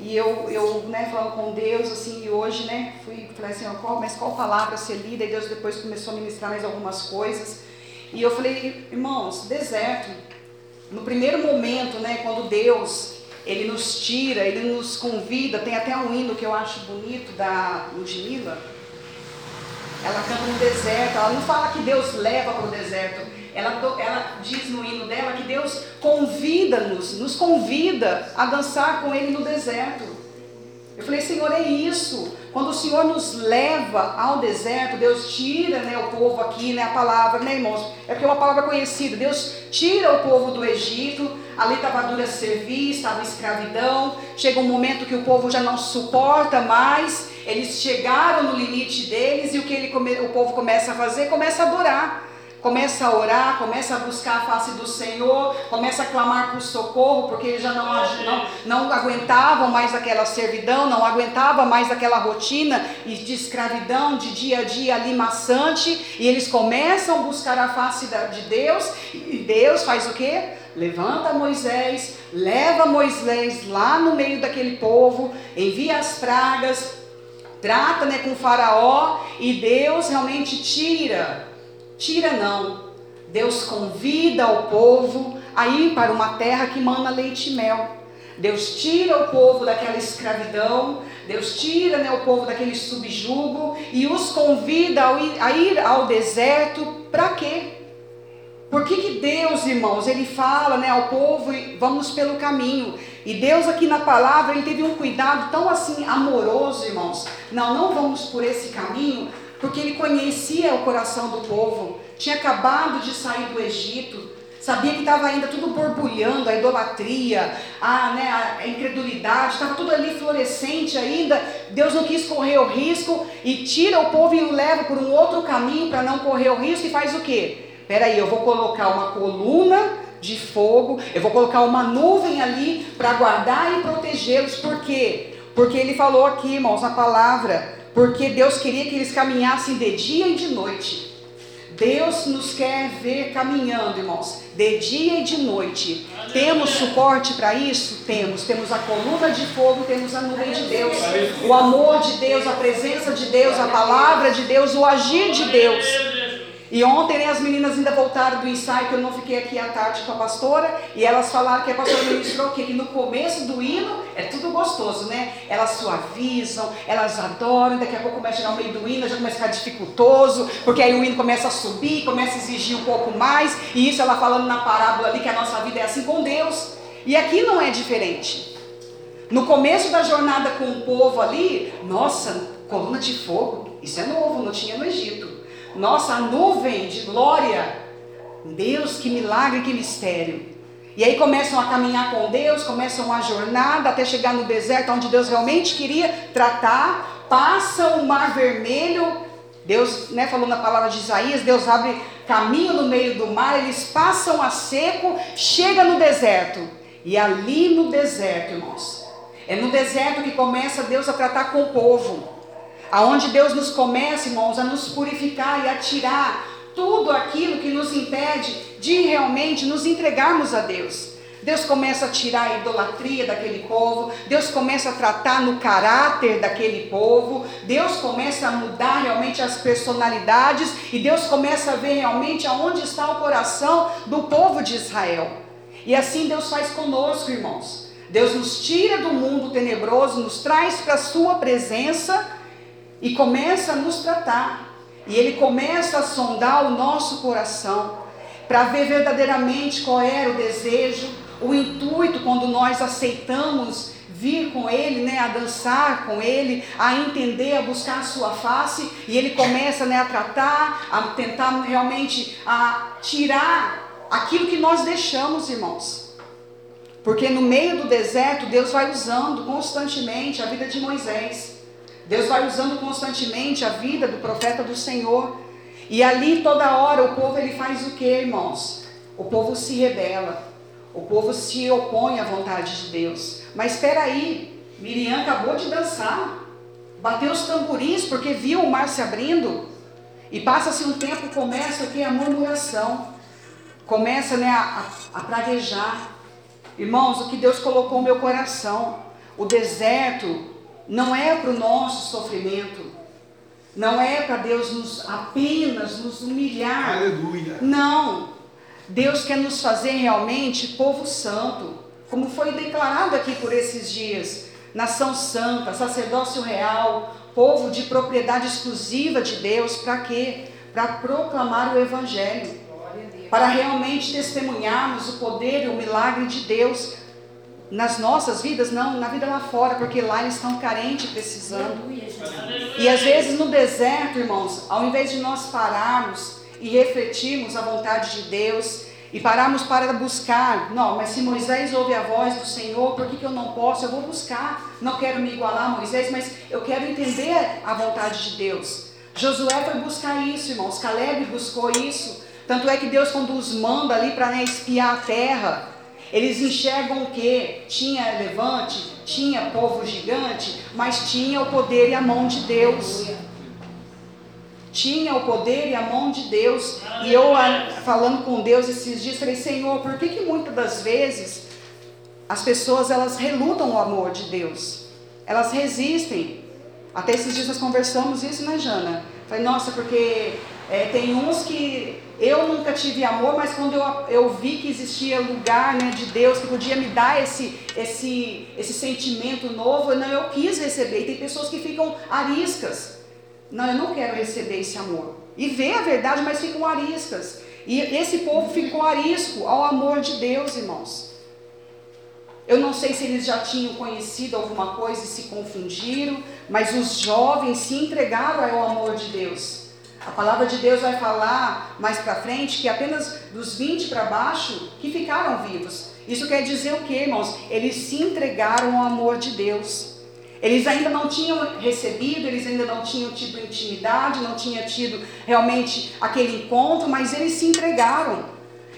E eu, eu né, falando com Deus, assim, e hoje, né, fui, falei assim, qual, mas qual palavra ser lida? E Deus depois começou a ministrar mais algumas coisas. E eu falei, irmãos, deserto. No primeiro momento, né, quando Deus, Ele nos tira, Ele nos convida, tem até um hino que eu acho bonito da Ludmilla. Ela canta no deserto, ela não fala que Deus leva para o deserto. Ela, ela diz no hino dela que Deus convida-nos, nos convida a dançar com Ele no deserto. Eu falei, Senhor, é isso. Quando o Senhor nos leva ao deserto, Deus tira né, o povo aqui, né, a palavra, né, irmãos? É porque é uma palavra conhecida. Deus tira o povo do Egito, ali estava dura servir, estava escravidão. Chega um momento que o povo já não suporta mais. Eles chegaram no limite deles e o que ele o povo começa a fazer? Começa a adorar. Começa a orar, começa a buscar a face do Senhor, começa a clamar por socorro, porque eles já não, aju- não, não aguentavam mais aquela servidão, não aguentava mais aquela rotina de escravidão, de dia a dia ali maçante, e eles começam a buscar a face da- de Deus, e Deus faz o quê? Levanta Moisés, leva Moisés lá no meio daquele povo, envia as pragas, trata né, com faraó, e Deus realmente tira Tira não. Deus convida o povo a ir para uma terra que mana leite e mel. Deus tira o povo daquela escravidão, Deus tira né, o povo daquele subjugo e os convida a ir, ao deserto para quê? Por que, que Deus, irmãos, ele fala né, ao povo, vamos pelo caminho. E Deus aqui na palavra, ele teve um cuidado tão assim amoroso, irmãos. Não, não vamos por esse caminho, porque ele conhecia o coração do povo. Tinha acabado de sair do Egito. Sabia que estava ainda tudo borbulhando, a idolatria, a, né, a incredulidade, estava tudo ali florescente ainda. Deus não quis correr o risco e tira o povo e o leva por um outro caminho para não correr o risco e faz o quê? Peraí, eu vou colocar uma coluna de fogo, eu vou colocar uma nuvem ali para guardar e protegê-los. Por quê? Porque ele falou aqui, irmãos, na palavra, porque Deus queria que eles caminhassem de dia e de noite. Deus nos quer ver caminhando, irmãos, de dia e de noite. Temos suporte para isso? Temos. Temos a coluna de fogo, temos a nuvem de Deus, o amor de Deus, a presença de Deus, a palavra de Deus, o agir de Deus. E ontem né, as meninas ainda voltaram do ensaio, que eu não fiquei aqui à tarde com a pastora, e elas falaram que a pastora ministrou o quê? Que no começo do hino é tudo gostoso, né? Elas suavizam, elas adoram, daqui a pouco começa a chegar o meio do hino, já começa a ficar dificultoso, porque aí o hino começa a subir, começa a exigir um pouco mais, e isso ela falando na parábola ali que a nossa vida é assim com Deus. E aqui não é diferente. No começo da jornada com o povo ali, nossa, coluna de fogo, isso é novo, não tinha no Egito. Nossa, a nuvem de glória. Deus, que milagre, que mistério. E aí começam a caminhar com Deus, começam uma jornada até chegar no deserto, onde Deus realmente queria tratar. Passam o mar vermelho. Deus, né, falou na palavra de Isaías, Deus abre caminho no meio do mar, eles passam a seco, chega no deserto. E ali no deserto, irmãos, é no deserto que começa Deus a tratar com o povo. Aonde Deus nos começa, irmãos, a nos purificar e a tirar tudo aquilo que nos impede de realmente nos entregarmos a Deus. Deus começa a tirar a idolatria daquele povo, Deus começa a tratar no caráter daquele povo, Deus começa a mudar realmente as personalidades e Deus começa a ver realmente aonde está o coração do povo de Israel. E assim Deus faz conosco, irmãos. Deus nos tira do mundo tenebroso, nos traz para a sua presença e começa a nos tratar. E ele começa a sondar o nosso coração para ver verdadeiramente qual era o desejo, o intuito quando nós aceitamos vir com ele, né, a dançar com ele, a entender, a buscar a sua face, e ele começa, né, a tratar, a tentar realmente a tirar aquilo que nós deixamos, irmãos. Porque no meio do deserto, Deus vai usando constantemente a vida de Moisés. Deus vai usando constantemente a vida do profeta do Senhor. E ali toda hora o povo ele faz o que, irmãos? O povo se rebela. O povo se opõe à vontade de Deus. Mas espera aí, Miriam acabou de dançar. Bateu os tamborins porque viu o mar se abrindo. E passa-se um tempo, começa aqui a murmuração. Começa né, a, a, a praguejar. Irmãos, o que Deus colocou no meu coração. O deserto não é para o nosso sofrimento, não é para Deus nos apenas nos humilhar. Aleluia. Não. Deus quer nos fazer realmente povo santo, como foi declarado aqui por esses dias. Nação santa, sacerdócio real, povo de propriedade exclusiva de Deus, para quê? Para proclamar o evangelho. Para realmente testemunharmos o poder e o milagre de Deus nas nossas vidas, não, na vida lá fora, porque lá eles estão carentes, precisando. E às vezes no deserto, irmãos, ao invés de nós pararmos e refletirmos a vontade de Deus e pararmos para buscar, não, mas se Moisés ouve a voz do Senhor, por que, que eu não posso? Eu vou buscar. Não quero me igualar a Moisés, mas eu quero entender a vontade de Deus. Josué foi buscar isso, irmãos. Caleb buscou isso. Tanto é que Deus, quando os manda ali para né, espiar a terra, eles enxergam que? Tinha levante, tinha povo gigante, mas tinha o poder e a mão de Deus. Tinha o poder e a mão de Deus. E eu, falando com Deus esses dias, falei: Senhor, por que, que muitas das vezes as pessoas elas relutam o amor de Deus? Elas resistem. Até esses dias nós conversamos isso, né, Jana? Falei, nossa, porque é, tem uns que eu nunca tive amor, mas quando eu, eu vi que existia lugar né, de Deus que podia me dar esse, esse, esse sentimento novo, não, eu quis receber. E tem pessoas que ficam ariscas. Não, eu não quero receber esse amor. E vê a verdade, mas ficam ariscas. E esse povo ficou arisco ao amor de Deus, irmãos. Eu não sei se eles já tinham conhecido alguma coisa e se confundiram, mas os jovens se entregaram ao amor de Deus A palavra de Deus vai falar mais para frente que apenas dos 20 para baixo que ficaram vivos. Isso quer dizer o que, irmãos? Eles se entregaram ao amor de Deus. Eles ainda não tinham recebido, eles ainda não tinham tido intimidade, não tinham tido realmente aquele encontro, mas eles se entregaram.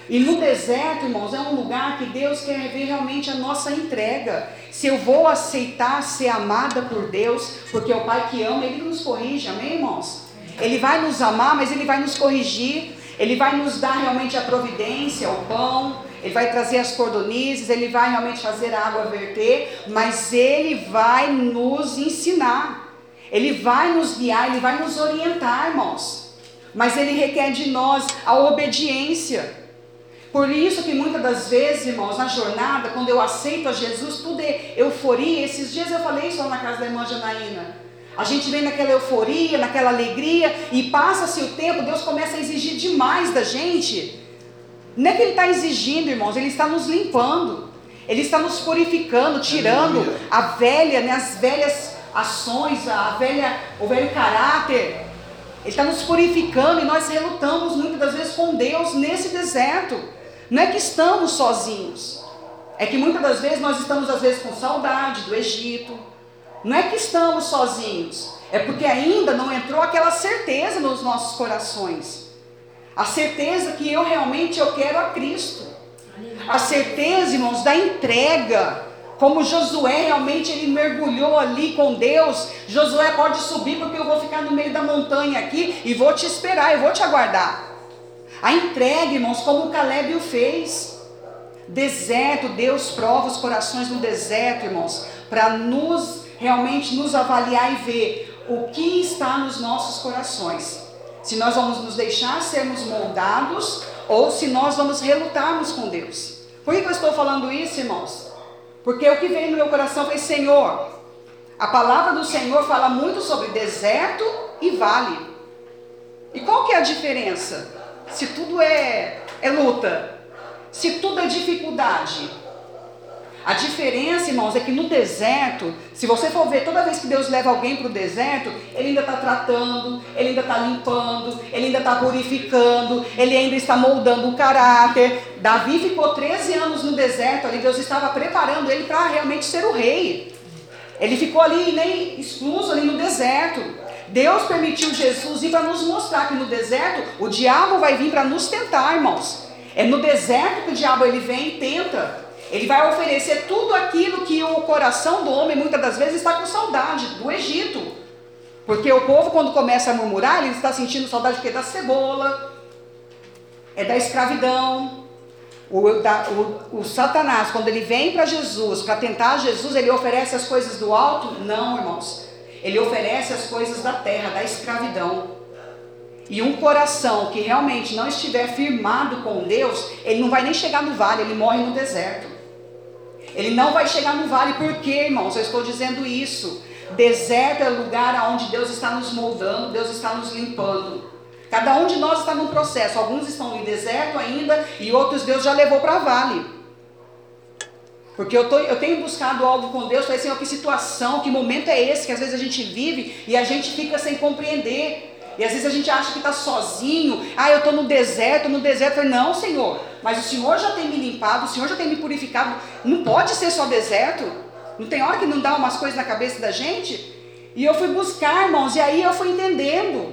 E no deserto, irmãos, é um lugar que Deus quer ver realmente a nossa entrega. Se eu vou aceitar ser amada por Deus, porque é o Pai que ama, Ele nos corrige, amém, irmãos? Ele vai nos amar, mas Ele vai nos corrigir, Ele vai nos dar realmente a providência, o pão, Ele vai trazer as cordonizes, Ele vai realmente fazer a água verter, mas Ele vai nos ensinar, Ele vai nos guiar, Ele vai nos orientar, irmãos. Mas Ele requer de nós a obediência. Por isso que muitas das vezes, irmãos, na jornada, quando eu aceito a Jesus, tudo é euforia. Esses dias eu falei isso lá na casa da irmã Janaína. A gente vem naquela euforia, naquela alegria, e passa-se o tempo, Deus começa a exigir demais da gente. Não é que Ele está exigindo, irmãos, Ele está nos limpando, Ele está nos purificando, tirando a velha, né, as velhas ações, a velha, o velho caráter. Ele está nos purificando e nós relutamos muitas das vezes com Deus nesse deserto. Não é que estamos sozinhos. É que muitas das vezes nós estamos às vezes com saudade do Egito. Não é que estamos sozinhos. É porque ainda não entrou aquela certeza nos nossos corações. A certeza que eu realmente eu quero a Cristo. A certeza, irmãos, da entrega. Como Josué realmente ele mergulhou ali com Deus. Josué pode subir porque eu vou ficar no meio da montanha aqui e vou te esperar, eu vou te aguardar. A entrega, irmãos, como Caleb o fez. Deserto, Deus prova os corações no deserto, irmãos, para nos realmente nos avaliar e ver o que está nos nossos corações. Se nós vamos nos deixar sermos moldados ou se nós vamos relutarmos com Deus. Por que eu estou falando isso, irmãos? Porque o que veio no meu coração foi: Senhor, a palavra do Senhor fala muito sobre deserto e vale. E qual que é a diferença? se tudo é, é luta, se tudo é dificuldade. A diferença, irmãos, é que no deserto, se você for ver, toda vez que Deus leva alguém para o deserto, Ele ainda está tratando, Ele ainda está limpando, Ele ainda está purificando, Ele ainda está moldando o caráter. Davi ficou 13 anos no deserto, ali Deus estava preparando ele para realmente ser o rei. Ele ficou ali nem excluso ali no deserto. Deus permitiu Jesus ir para nos mostrar que no deserto o diabo vai vir para nos tentar, irmãos. É no deserto que o diabo ele vem e tenta. Ele vai oferecer tudo aquilo que o coração do homem muitas das vezes está com saudade do Egito. Porque o povo quando começa a murmurar, ele está sentindo saudade de quê? Da cebola, é da escravidão. O, da, o, o Satanás, quando ele vem para Jesus, para tentar Jesus, ele oferece as coisas do alto? Não, irmãos. Ele oferece as coisas da terra, da escravidão. E um coração que realmente não estiver firmado com Deus, ele não vai nem chegar no vale, ele morre no deserto. Ele não vai chegar no vale, por quê, irmãos? Eu estou dizendo isso. Deserto é lugar onde Deus está nos moldando, Deus está nos limpando. Cada um de nós está num processo. Alguns estão em deserto ainda e outros Deus já levou para vale. Porque eu, tô, eu tenho buscado algo com Deus, falei assim, que situação, que momento é esse que às vezes a gente vive e a gente fica sem compreender. E às vezes a gente acha que está sozinho, ah, eu estou no deserto, no deserto. Não, Senhor, mas o Senhor já tem me limpado, o Senhor já tem me purificado. Não pode ser só deserto. Não tem hora que não dá umas coisas na cabeça da gente? E eu fui buscar, irmãos, e aí eu fui entendendo.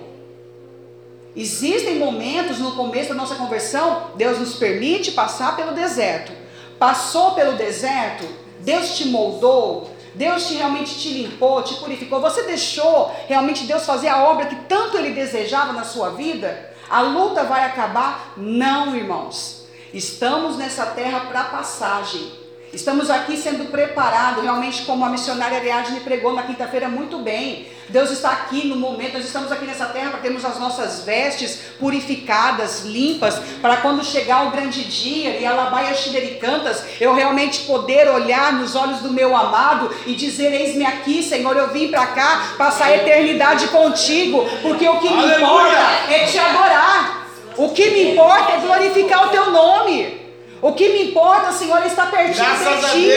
Existem momentos no começo da nossa conversão, Deus nos permite passar pelo deserto passou pelo deserto, Deus te moldou, Deus te realmente te limpou, te purificou. Você deixou realmente Deus fazer a obra que tanto Ele desejava na sua vida? A luta vai acabar? Não, irmãos. Estamos nessa terra para passagem. Estamos aqui sendo preparados, realmente, como a missionária Ariadne pregou na quinta-feira muito bem. Deus está aqui no momento, nós estamos aqui nessa terra para termos as nossas vestes purificadas, limpas, para quando chegar o grande dia e alabaia cantas, eu realmente poder olhar nos olhos do meu amado e dizer: Eis-me aqui, Senhor, eu vim para cá passar a eternidade contigo, porque o que me importa é te adorar, o que me importa é glorificar o teu nome. O que me importa, Senhor, é estar pertinho Graças de ti.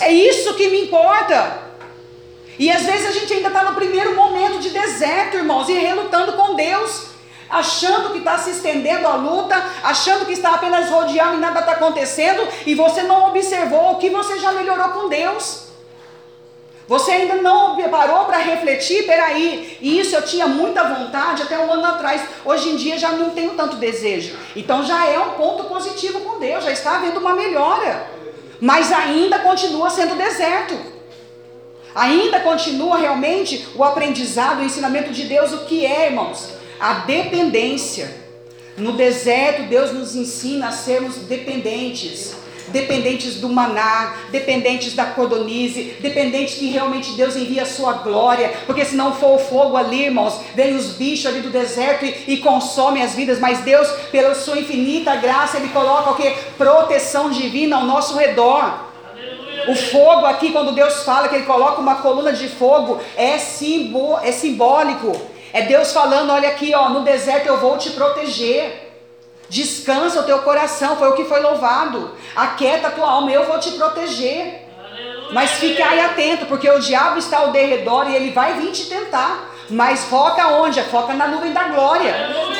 É isso que me importa. E às vezes a gente ainda está no primeiro momento de deserto, irmãos, e relutando com Deus. achando que está se estendendo a luta, achando que está apenas rodeando e nada está acontecendo, e você não observou o que você já melhorou com Deus. Você ainda não parou para refletir, peraí, e isso eu tinha muita vontade até um ano atrás, hoje em dia já não tenho tanto desejo. Então já é um ponto positivo com Deus, já está havendo uma melhora, mas ainda continua sendo deserto. Ainda continua realmente o aprendizado, o ensinamento de Deus, o que é, irmãos? A dependência. No deserto, Deus nos ensina a sermos dependentes dependentes do maná, dependentes da codonize, dependentes que realmente Deus envia a sua glória, porque se não for o fogo ali, irmãos, vem os bichos ali do deserto e, e consomem as vidas, mas Deus, pela sua infinita graça, Ele coloca o que? Proteção divina ao nosso redor. O fogo aqui, quando Deus fala que Ele coloca uma coluna de fogo, é, simbo, é simbólico. É Deus falando: olha aqui, ó, no deserto eu vou te proteger. Descansa o teu coração, foi o que foi louvado. Aquieta a tua alma, eu vou te proteger. Mas fique aí atento, porque o diabo está ao derredor e ele vai vir te tentar. Mas foca onde? Foca na nuvem da glória.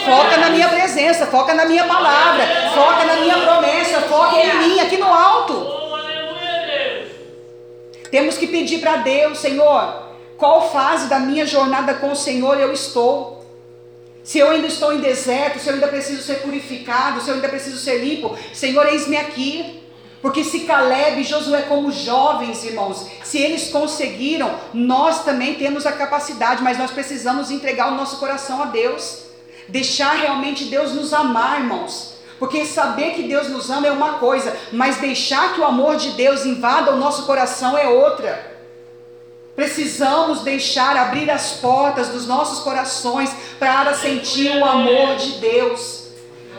Foca na minha presença, foca na minha palavra, foca na minha promessa, foca em mim, aqui no alto. Temos que pedir para Deus, Senhor, qual fase da minha jornada com o Senhor eu estou? Se eu ainda estou em deserto, se eu ainda preciso ser purificado, se eu ainda preciso ser limpo, Senhor, eis-me aqui. Porque se Caleb e Josué, como jovens irmãos, se eles conseguiram, nós também temos a capacidade, mas nós precisamos entregar o nosso coração a Deus, deixar realmente Deus nos amar, irmãos. Porque saber que Deus nos ama é uma coisa, mas deixar que o amor de Deus invada o nosso coração é outra. Precisamos deixar abrir as portas dos nossos corações para sentir o amor de Deus.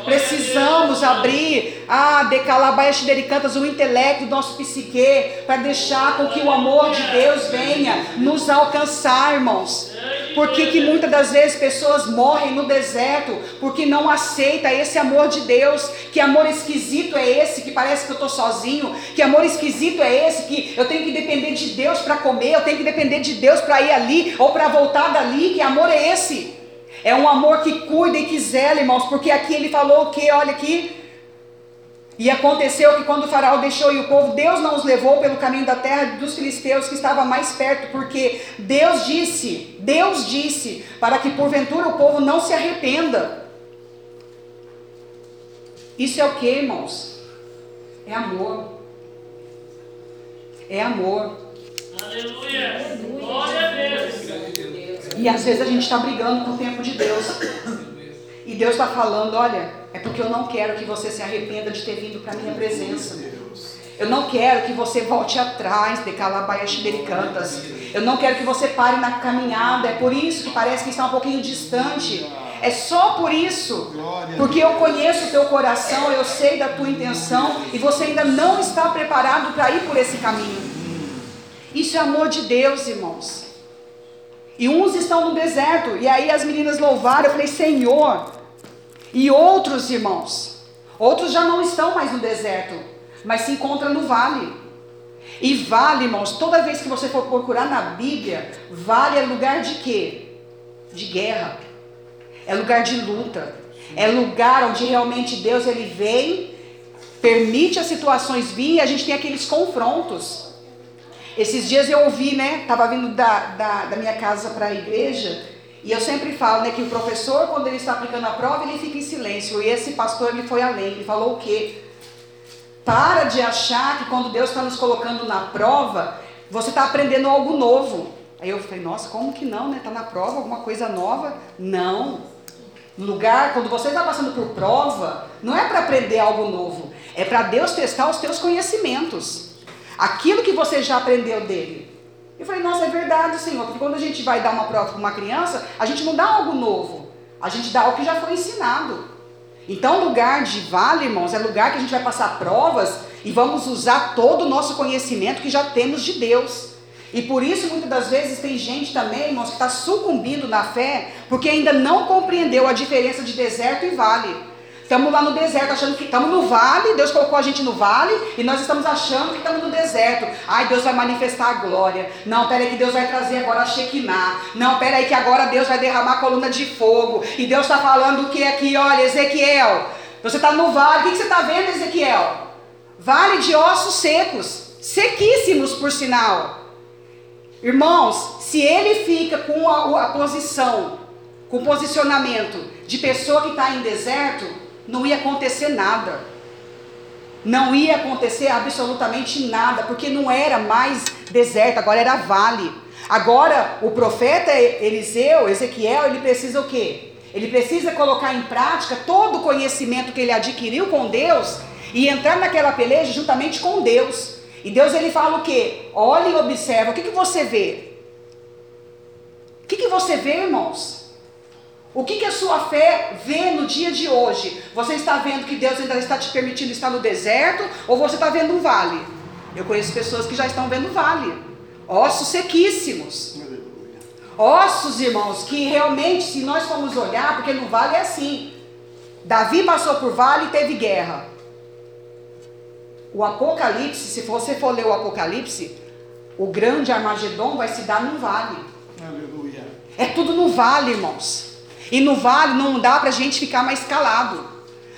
Precisamos abrir a decalabaias cantas o intelecto do nosso psique para deixar com que o amor de Deus venha nos alcançar, irmãos. Por que, que muitas das vezes pessoas morrem no deserto? Porque não aceita esse amor de Deus. Que amor esquisito é esse que parece que eu estou sozinho? Que amor esquisito é esse que eu tenho que depender de Deus para comer, eu tenho que depender de Deus para ir ali ou para voltar dali? Que amor é esse? É um amor que cuida e que zela, irmãos, porque aqui ele falou o que? Olha aqui, e aconteceu que quando o faraó deixou e o povo, Deus não os levou pelo caminho da terra dos filisteus que estava mais perto, porque Deus disse, Deus disse, para que porventura o povo não se arrependa. Isso é o que, irmãos? É amor. É amor. Aleluia. Glória a Deus. E às vezes a gente está brigando com o tempo de Deus. E Deus está falando: olha, é porque eu não quero que você se arrependa de ter vindo para a minha presença. Eu não quero que você volte atrás de Calabaias Cantas. Eu não quero que você pare na caminhada. É por isso que parece que está um pouquinho distante. É só por isso. Porque eu conheço o teu coração, eu sei da tua intenção e você ainda não está preparado para ir por esse caminho. Isso é amor de Deus, irmãos. E uns estão no deserto, e aí as meninas louvaram, eu falei, Senhor, e outros irmãos, outros já não estão mais no deserto, mas se encontram no vale. E vale, irmãos, toda vez que você for procurar na Bíblia, vale é lugar de quê? De guerra. É lugar de luta. É lugar onde realmente Deus ele vem, permite as situações vir e a gente tem aqueles confrontos. Esses dias eu ouvi, né? Estava vindo da, da, da minha casa para a igreja e eu sempre falo né, que o professor, quando ele está aplicando a prova, ele fica em silêncio. E esse pastor ele foi além. Ele falou o quê? Para de achar que quando Deus está nos colocando na prova, você está aprendendo algo novo. Aí eu falei, nossa, como que não, né? Está na prova, alguma coisa nova? Não. No lugar, quando você está passando por prova, não é para aprender algo novo. É para Deus testar os teus conhecimentos. Aquilo que você já aprendeu dele. Eu falei, nossa, é verdade, Senhor, porque quando a gente vai dar uma prova para uma criança, a gente não dá algo novo, a gente dá o que já foi ensinado. Então, lugar de vale, irmãos, é lugar que a gente vai passar provas e vamos usar todo o nosso conhecimento que já temos de Deus. E por isso, muitas das vezes, tem gente também, irmãos, que está sucumbindo na fé, porque ainda não compreendeu a diferença de deserto e vale. Estamos lá no deserto achando que estamos no vale, Deus colocou a gente no vale e nós estamos achando que estamos no deserto. Ai, Deus vai manifestar a glória. Não, peraí que Deus vai trazer agora a Shekinah. Não, peraí que agora Deus vai derramar a coluna de fogo. E Deus está falando o que aqui, olha, Ezequiel. Você está no vale, o que, que você está vendo, Ezequiel? Vale de ossos secos, sequíssimos por sinal. Irmãos, se ele fica com a, a posição, com o posicionamento de pessoa que está em deserto, não ia acontecer nada. Não ia acontecer absolutamente nada, porque não era mais deserto, agora era vale. Agora, o profeta Eliseu, Ezequiel, ele precisa o quê? Ele precisa colocar em prática todo o conhecimento que ele adquiriu com Deus e entrar naquela peleja juntamente com Deus. E Deus ele fala o quê? Olha e observa. O que, que você vê? O que, que você vê, irmãos? O que, que a sua fé vê no dia de hoje? Você está vendo que Deus ainda está te permitindo estar no deserto ou você está vendo um vale? Eu conheço pessoas que já estão vendo vale, ossos sequíssimos. Ossos, irmãos, que realmente, se nós formos olhar, porque no vale é assim. Davi passou por vale e teve guerra. O Apocalipse, se você for ler o Apocalipse, o grande Armagedon vai se dar num vale. Aleluia. É tudo no vale, irmãos. E no vale não dá para a gente ficar mais calado.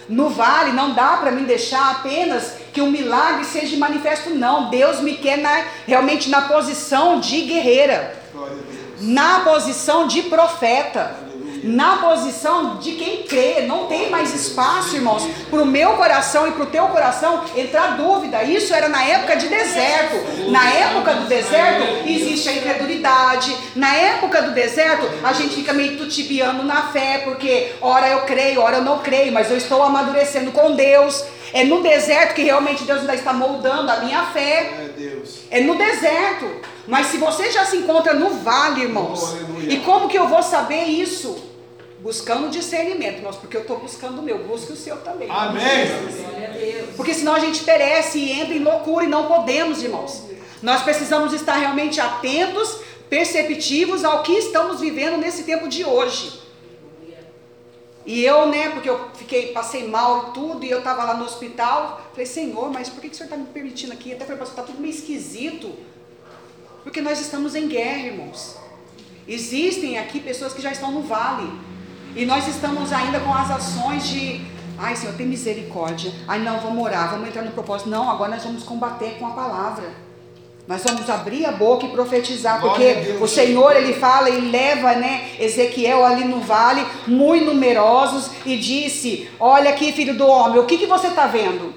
No vale não dá para me deixar apenas que o milagre seja manifesto, não. Deus me quer na, realmente na posição de guerreira, na posição de profeta na posição de quem crê. Não tem mais espaço, irmãos, para o meu coração e para o teu coração entrar dúvida. Isso era na época de deserto. Na época do deserto existe a incredulidade. Na época do deserto a gente fica meio tutibiando na fé, porque ora eu creio, ora eu não creio, mas eu estou amadurecendo com Deus. É no deserto que realmente Deus ainda está moldando a minha fé. É no deserto. Mas se você já se encontra no vale, irmãos, oh, e como que eu vou saber isso? Buscando discernimento, irmãos, porque eu estou buscando o meu, busque o seu também. Amém. Porque senão a gente perece e entra em loucura e não podemos, irmãos. Nós precisamos estar realmente atentos, perceptivos ao que estamos vivendo nesse tempo de hoje. E eu, né, porque eu fiquei, passei mal e tudo, e eu estava lá no hospital, falei, Senhor, mas por que, que o Senhor está me permitindo aqui? Até falei, está tudo meio esquisito. Porque nós estamos em guerra, irmãos. Existem aqui pessoas que já estão no vale. E nós estamos ainda com as ações de, ai Senhor, tem misericórdia. Ai não, vamos orar, vamos entrar no propósito. Não, agora nós vamos combater com a palavra. Nós vamos abrir a boca e profetizar, porque o Senhor ele fala e leva, né, Ezequiel ali no vale, muito numerosos, e disse: Olha aqui, filho do homem, o que, que você está vendo?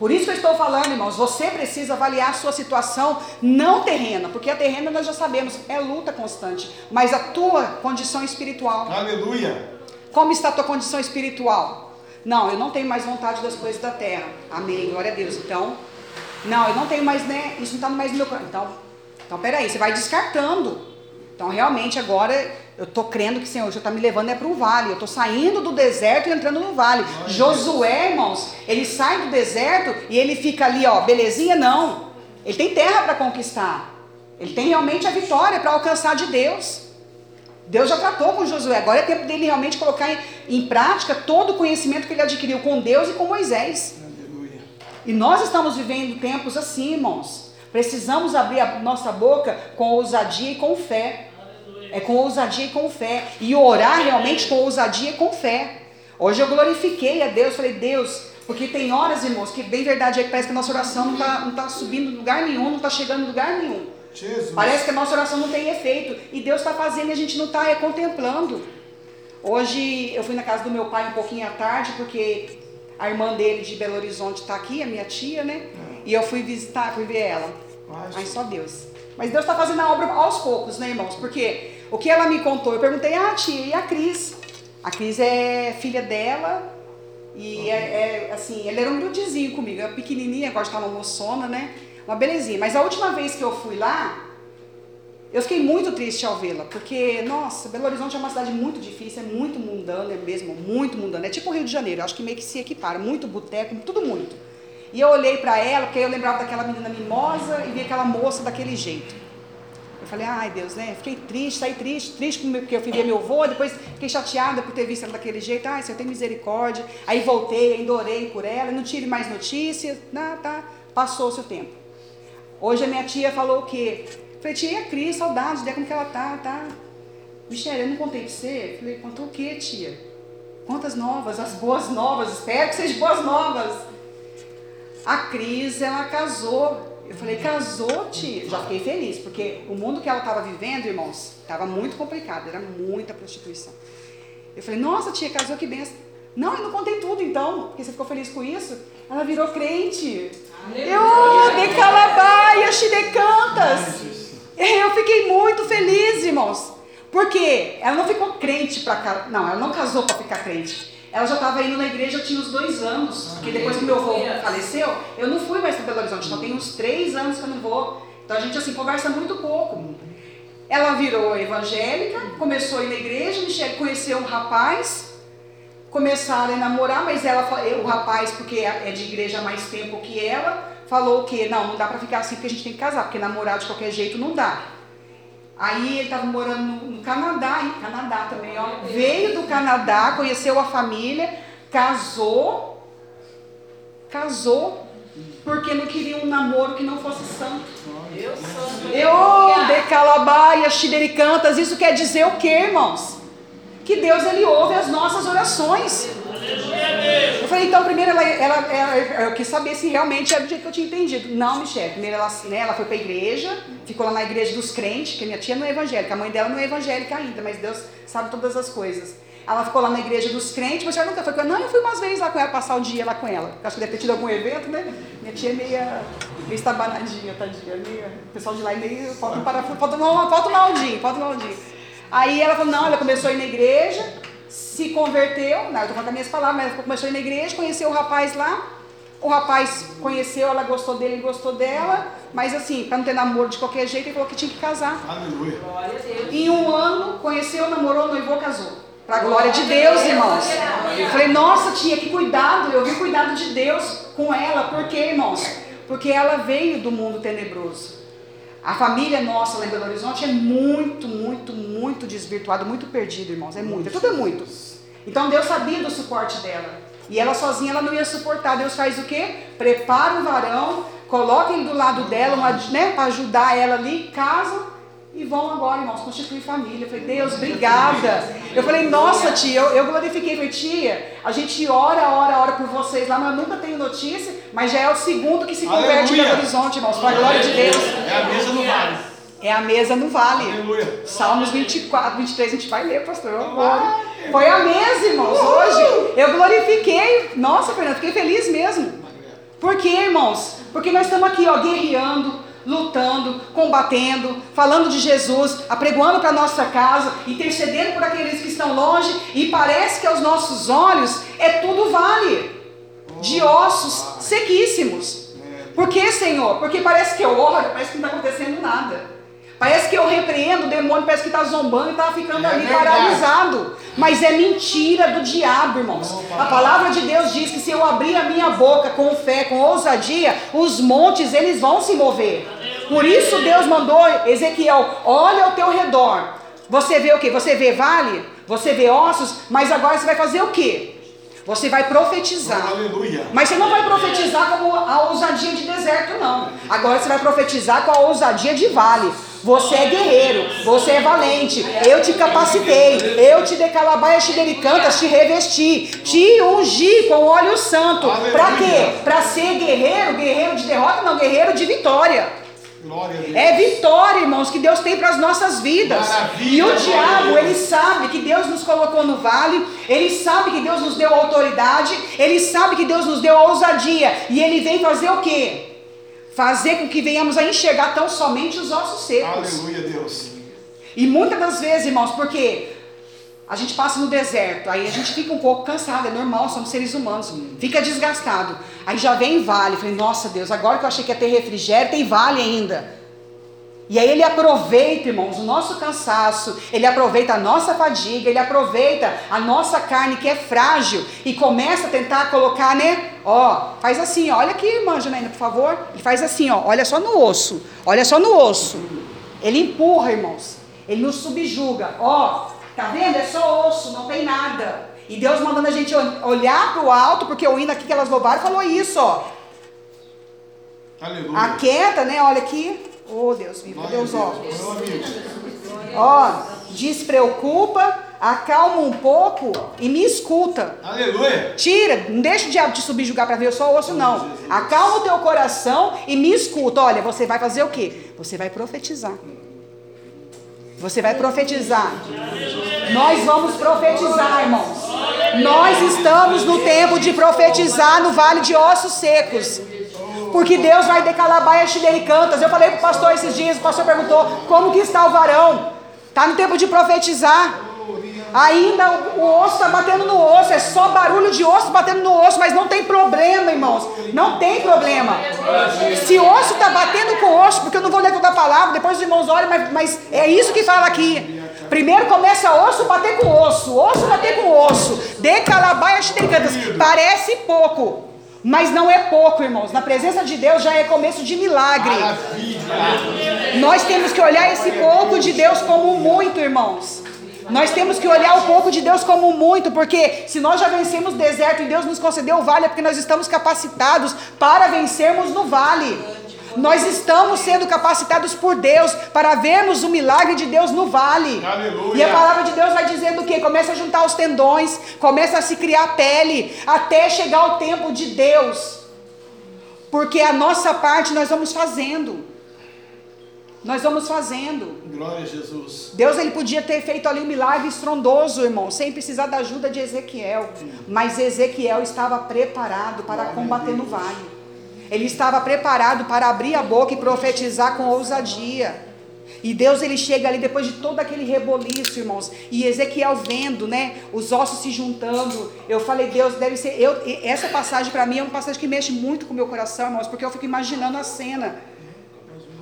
Por isso que eu estou falando, irmãos, você precisa avaliar a sua situação não terrena, porque a terrena nós já sabemos, é luta constante, mas a tua condição espiritual. Aleluia. Como está a tua condição espiritual? Não, eu não tenho mais vontade das coisas da terra. Amém, glória a Deus. Então, não, eu não tenho mais, né? Isso não está mais no meu coração. Então, então, peraí, você vai descartando. Então, realmente, agora eu estou crendo que o Senhor já está me levando é para um vale. Eu estou saindo do deserto e entrando no vale. Josué, irmãos, ele sai do deserto e ele fica ali, ó, belezinha? Não. Ele tem terra para conquistar. Ele tem realmente a vitória para alcançar de Deus. Deus já tratou com Josué. Agora é tempo dele realmente colocar em, em prática todo o conhecimento que ele adquiriu com Deus e com Moisés. Aleluia. E nós estamos vivendo tempos assim, irmãos. Precisamos abrir a nossa boca com ousadia e com fé. É com ousadia e com fé. E orar realmente com ousadia e com fé. Hoje eu glorifiquei a Deus, falei, Deus, porque tem horas, irmãos, que bem verdade é que parece que a nossa oração não está não tá subindo em lugar nenhum, não está chegando em lugar nenhum. Jesus. Parece que a nossa oração não tem efeito. E Deus está fazendo e a gente não está é, contemplando. Hoje eu fui na casa do meu pai um pouquinho à tarde, porque a irmã dele de Belo Horizonte está aqui, a minha tia, né? É. E eu fui visitar, fui ver ela. Ai, só Deus. Mas Deus está fazendo a obra aos poucos, né, irmãos? Porque o que ela me contou, eu perguntei, ah, tia, e a Cris? A Cris é filha dela e é, é assim, ela era um grudezinho comigo, é pequenininha, agora está uma moçona, né? Uma belezinha. Mas a última vez que eu fui lá, eu fiquei muito triste ao vê-la, porque, nossa, Belo Horizonte é uma cidade muito difícil, é muito mundana é mesmo, muito mundana. É tipo o Rio de Janeiro, acho que meio que se equipara, muito boteco, tudo muito. E eu olhei para ela, porque eu lembrava daquela menina mimosa e vi aquela moça daquele jeito. Eu falei, ai Deus, né? Fiquei triste, saí triste, triste porque eu ver meu avô, depois fiquei chateada por ter visto ela daquele jeito. Ai, Senhor, tem misericórdia. Aí voltei, ainda por ela, não tive mais notícias. Não, tá, passou-se o tempo. Hoje a minha tia falou o quê? Falei, tia, Cris, saudades, de como que ela tá, tá? Michelle, eu não contei pra você? Falei, contou o quê, tia? Quantas novas? As boas novas, espero que sejam boas novas. A Cris, ela casou eu falei, casou, tia. Já fiquei feliz, porque o mundo que ela estava vivendo, irmãos, estava muito complicado, era muita prostituição. Eu falei, nossa, tia, casou, que benção. Não, eu não contei tudo então, porque você ficou feliz com isso. Ela virou crente. Eu, de calabaia, chidecantas. Eu fiquei muito feliz, irmãos. Porque ela não ficou crente para Não, ela não casou para ficar crente. Ela já estava indo na igreja, eu tinha uns dois anos. Porque depois que meu avô faleceu, eu não fui mais para Belo Horizonte. Então tem uns três anos que eu não vou. Então a gente assim conversa muito pouco. Ela virou evangélica, começou a ir na igreja, Michelle conheceu um rapaz, começaram a namorar, mas ela, o rapaz, porque é, é de igreja há mais tempo que ela, falou que não, não dá para ficar assim porque a gente tem que casar, porque namorar de qualquer jeito não dá. Aí ele estava morando no, no Canadá, e Canadá também, ó. Veio do Canadá, conheceu a família, casou, casou, porque não queria um namoro que não fosse santo. Eu, de Calabaia, Xidericantas, isso quer dizer o que, irmãos? Que Deus ele ouve as nossas orações. Eu falei, então, primeiro ela, ela, ela, eu quis saber se realmente era do jeito que eu tinha entendido. Não, Michelle, primeiro ela, né, ela foi para a igreja, ficou lá na igreja dos crentes, que minha tia não é evangélica, a mãe dela não é evangélica ainda, mas Deus sabe todas as coisas. Ela ficou lá na igreja dos crentes, mas ela nunca foi com ela. Não, eu fui umas vezes lá com ela, passar o dia lá com ela. Acho que deve ter tido algum evento, né? Minha tia é meio, meio estabanadinha, tadinha. Meio, o pessoal de lá é meio. Falta um parafuso, falta, falta um maldinho, falta um maldinho. Aí ela falou, não, ela começou a ir na igreja, se converteu, não, eu estou falando as minhas palavras, mas começou a ir na igreja, conheceu o rapaz lá, o rapaz conheceu, ela gostou dele, ele gostou dela, mas assim, para não ter namoro de qualquer jeito, ele falou que tinha que casar. Aleluia. Em um ano, conheceu, namorou, noivou, casou. Para a glória de Deus, irmãos. Eu falei, nossa tia, que cuidado, eu vi o cuidado de Deus com ela. Por quê, irmãos? Porque ela veio do mundo tenebroso. A família nossa lá em Belo Horizonte é muito, muito, muito desvirtuada, muito perdida, irmãos. É muito, é tudo é muito. Então Deus sabia do suporte dela. E ela sozinha ela não ia suportar. Deus faz o quê? Prepara o varão, coloca ele do lado dela, né, para ajudar ela ali, casa e vão agora, irmãos, constituir família. Eu falei, Deus, obrigada. Eu falei, nossa, tia, eu, eu glorifiquei. Eu falei, tia, a gente ora, ora, ora por vocês lá, mas eu nunca tenho notícia, mas já é o segundo que se converte em Belo Horizonte, irmãos, para a glória de Deus. É a mesa no vale. É a mesa no vale. Aleluia. Salmos 24, 23, a gente vai ler, pastor. Eu Foi a mesa, irmãos, hoje. Eu glorifiquei. Nossa, Fernando, fiquei feliz mesmo. Por quê, irmãos? Porque nós estamos aqui, ó, guerreando lutando, combatendo, falando de Jesus, apregoando para nossa casa, intercedendo por aqueles que estão longe, e parece que aos nossos olhos é tudo vale de ossos sequíssimos. Por que, Senhor? Porque parece que eu oro, parece que não está acontecendo nada. Parece que eu repreendo, o demônio parece que está zombando e está ficando é ali verdade. paralisado. Mas é mentira do diabo, irmãos. A palavra de Deus diz que se eu abrir a minha boca com fé, com ousadia, os montes eles vão se mover. Por isso Deus mandou Ezequiel, olha ao teu redor. Você vê o que? Você vê vale? Você vê ossos? Mas agora você vai fazer o que? Você vai profetizar. Aleluia. Mas você não vai profetizar como a ousadia de deserto, não. Agora você vai profetizar com a ousadia de vale. Você é guerreiro, você é valente. Eu te capacitei, eu te decalabaia xidericantas, te revesti, te ungi com óleo santo. Para quê? Para ser guerreiro, guerreiro de derrota, não, guerreiro de vitória. É vitória, irmãos, que Deus tem para as nossas vidas. Maravilha, e o diabo, ele sabe que Deus nos colocou no vale, ele sabe que Deus nos deu autoridade, ele sabe que Deus nos deu ousadia, e ele vem fazer o quê? Fazer com que venhamos a enxergar tão somente os ossos secos. Aleluia, Deus. E muitas das vezes, irmãos, porque a gente passa no deserto, aí a gente fica um pouco cansado, é normal, somos seres humanos, fica desgastado. Aí já vem vale, falei, nossa Deus, agora que eu achei que ia ter refrigério, tem vale ainda. E aí ele aproveita, irmãos, o nosso cansaço, ele aproveita a nossa fadiga, ele aproveita a nossa carne que é frágil e começa a tentar colocar, né? Ó, faz assim, ó, olha aqui, irmã Janaína, por favor. Ele faz assim, ó, olha só no osso, olha só no osso. Ele empurra, irmãos. Ele nos subjuga. Ó, tá vendo? É só osso, não tem nada. E Deus mandando a gente olhar para o alto, porque o hino aqui que elas louvaram falou isso, ó. Aleluia. Aquieta, né? Olha aqui. Oh, Deus vivo, Deus, a ó. Ó, despreocupa, acalma um pouco e me escuta. Aleluia. Tira, não deixa o diabo te subjugar para ver eu só osso, não. Acalma o teu coração e me escuta. Olha, você vai fazer o quê? Você vai profetizar. Você vai profetizar. Nós vamos profetizar, irmãos. Nós estamos no tempo de profetizar no vale de ossos secos. Porque Deus vai decalabar e cantas. Eu falei para o pastor esses dias, o pastor perguntou como que está o varão. Está no tempo de profetizar. Ainda o, osso está batendo no osso, é só barulho de osso batendo no osso, mas não tem problema, irmãos. Não tem problema. Se osso está batendo com osso, porque eu não vou ler toda a palavra, depois os irmãos olham, mas, mas é isso que fala aqui. Primeiro começa osso bater com osso, osso bater com osso. De calabaia cantas. Parece pouco. Mas não é pouco, irmãos. Na presença de Deus já é começo de milagre. Nós temos que olhar esse pouco de Deus como muito, irmãos. Nós temos que olhar o povo de Deus como muito, porque se nós já vencemos deserto e Deus nos concedeu o vale, é porque nós estamos capacitados para vencermos no vale. Nós estamos sendo capacitados por Deus para vermos o milagre de Deus no vale. Aleluia. E a palavra de Deus vai dizendo o que? Começa a juntar os tendões, começa a se criar pele, até chegar o tempo de Deus. Porque a nossa parte nós vamos fazendo. Nós vamos fazendo. Glória a Jesus. Deus ele podia ter feito ali um milagre estrondoso, irmão, sem precisar da ajuda de Ezequiel. Mas Ezequiel estava preparado para combater no vale. Ele estava preparado para abrir a boca e profetizar com ousadia. E Deus ele chega ali depois de todo aquele reboliço, irmãos. E Ezequiel vendo, né, os ossos se juntando. Eu falei, Deus deve ser eu essa passagem para mim é uma passagem que mexe muito com o meu coração, irmãos, porque eu fico imaginando a cena.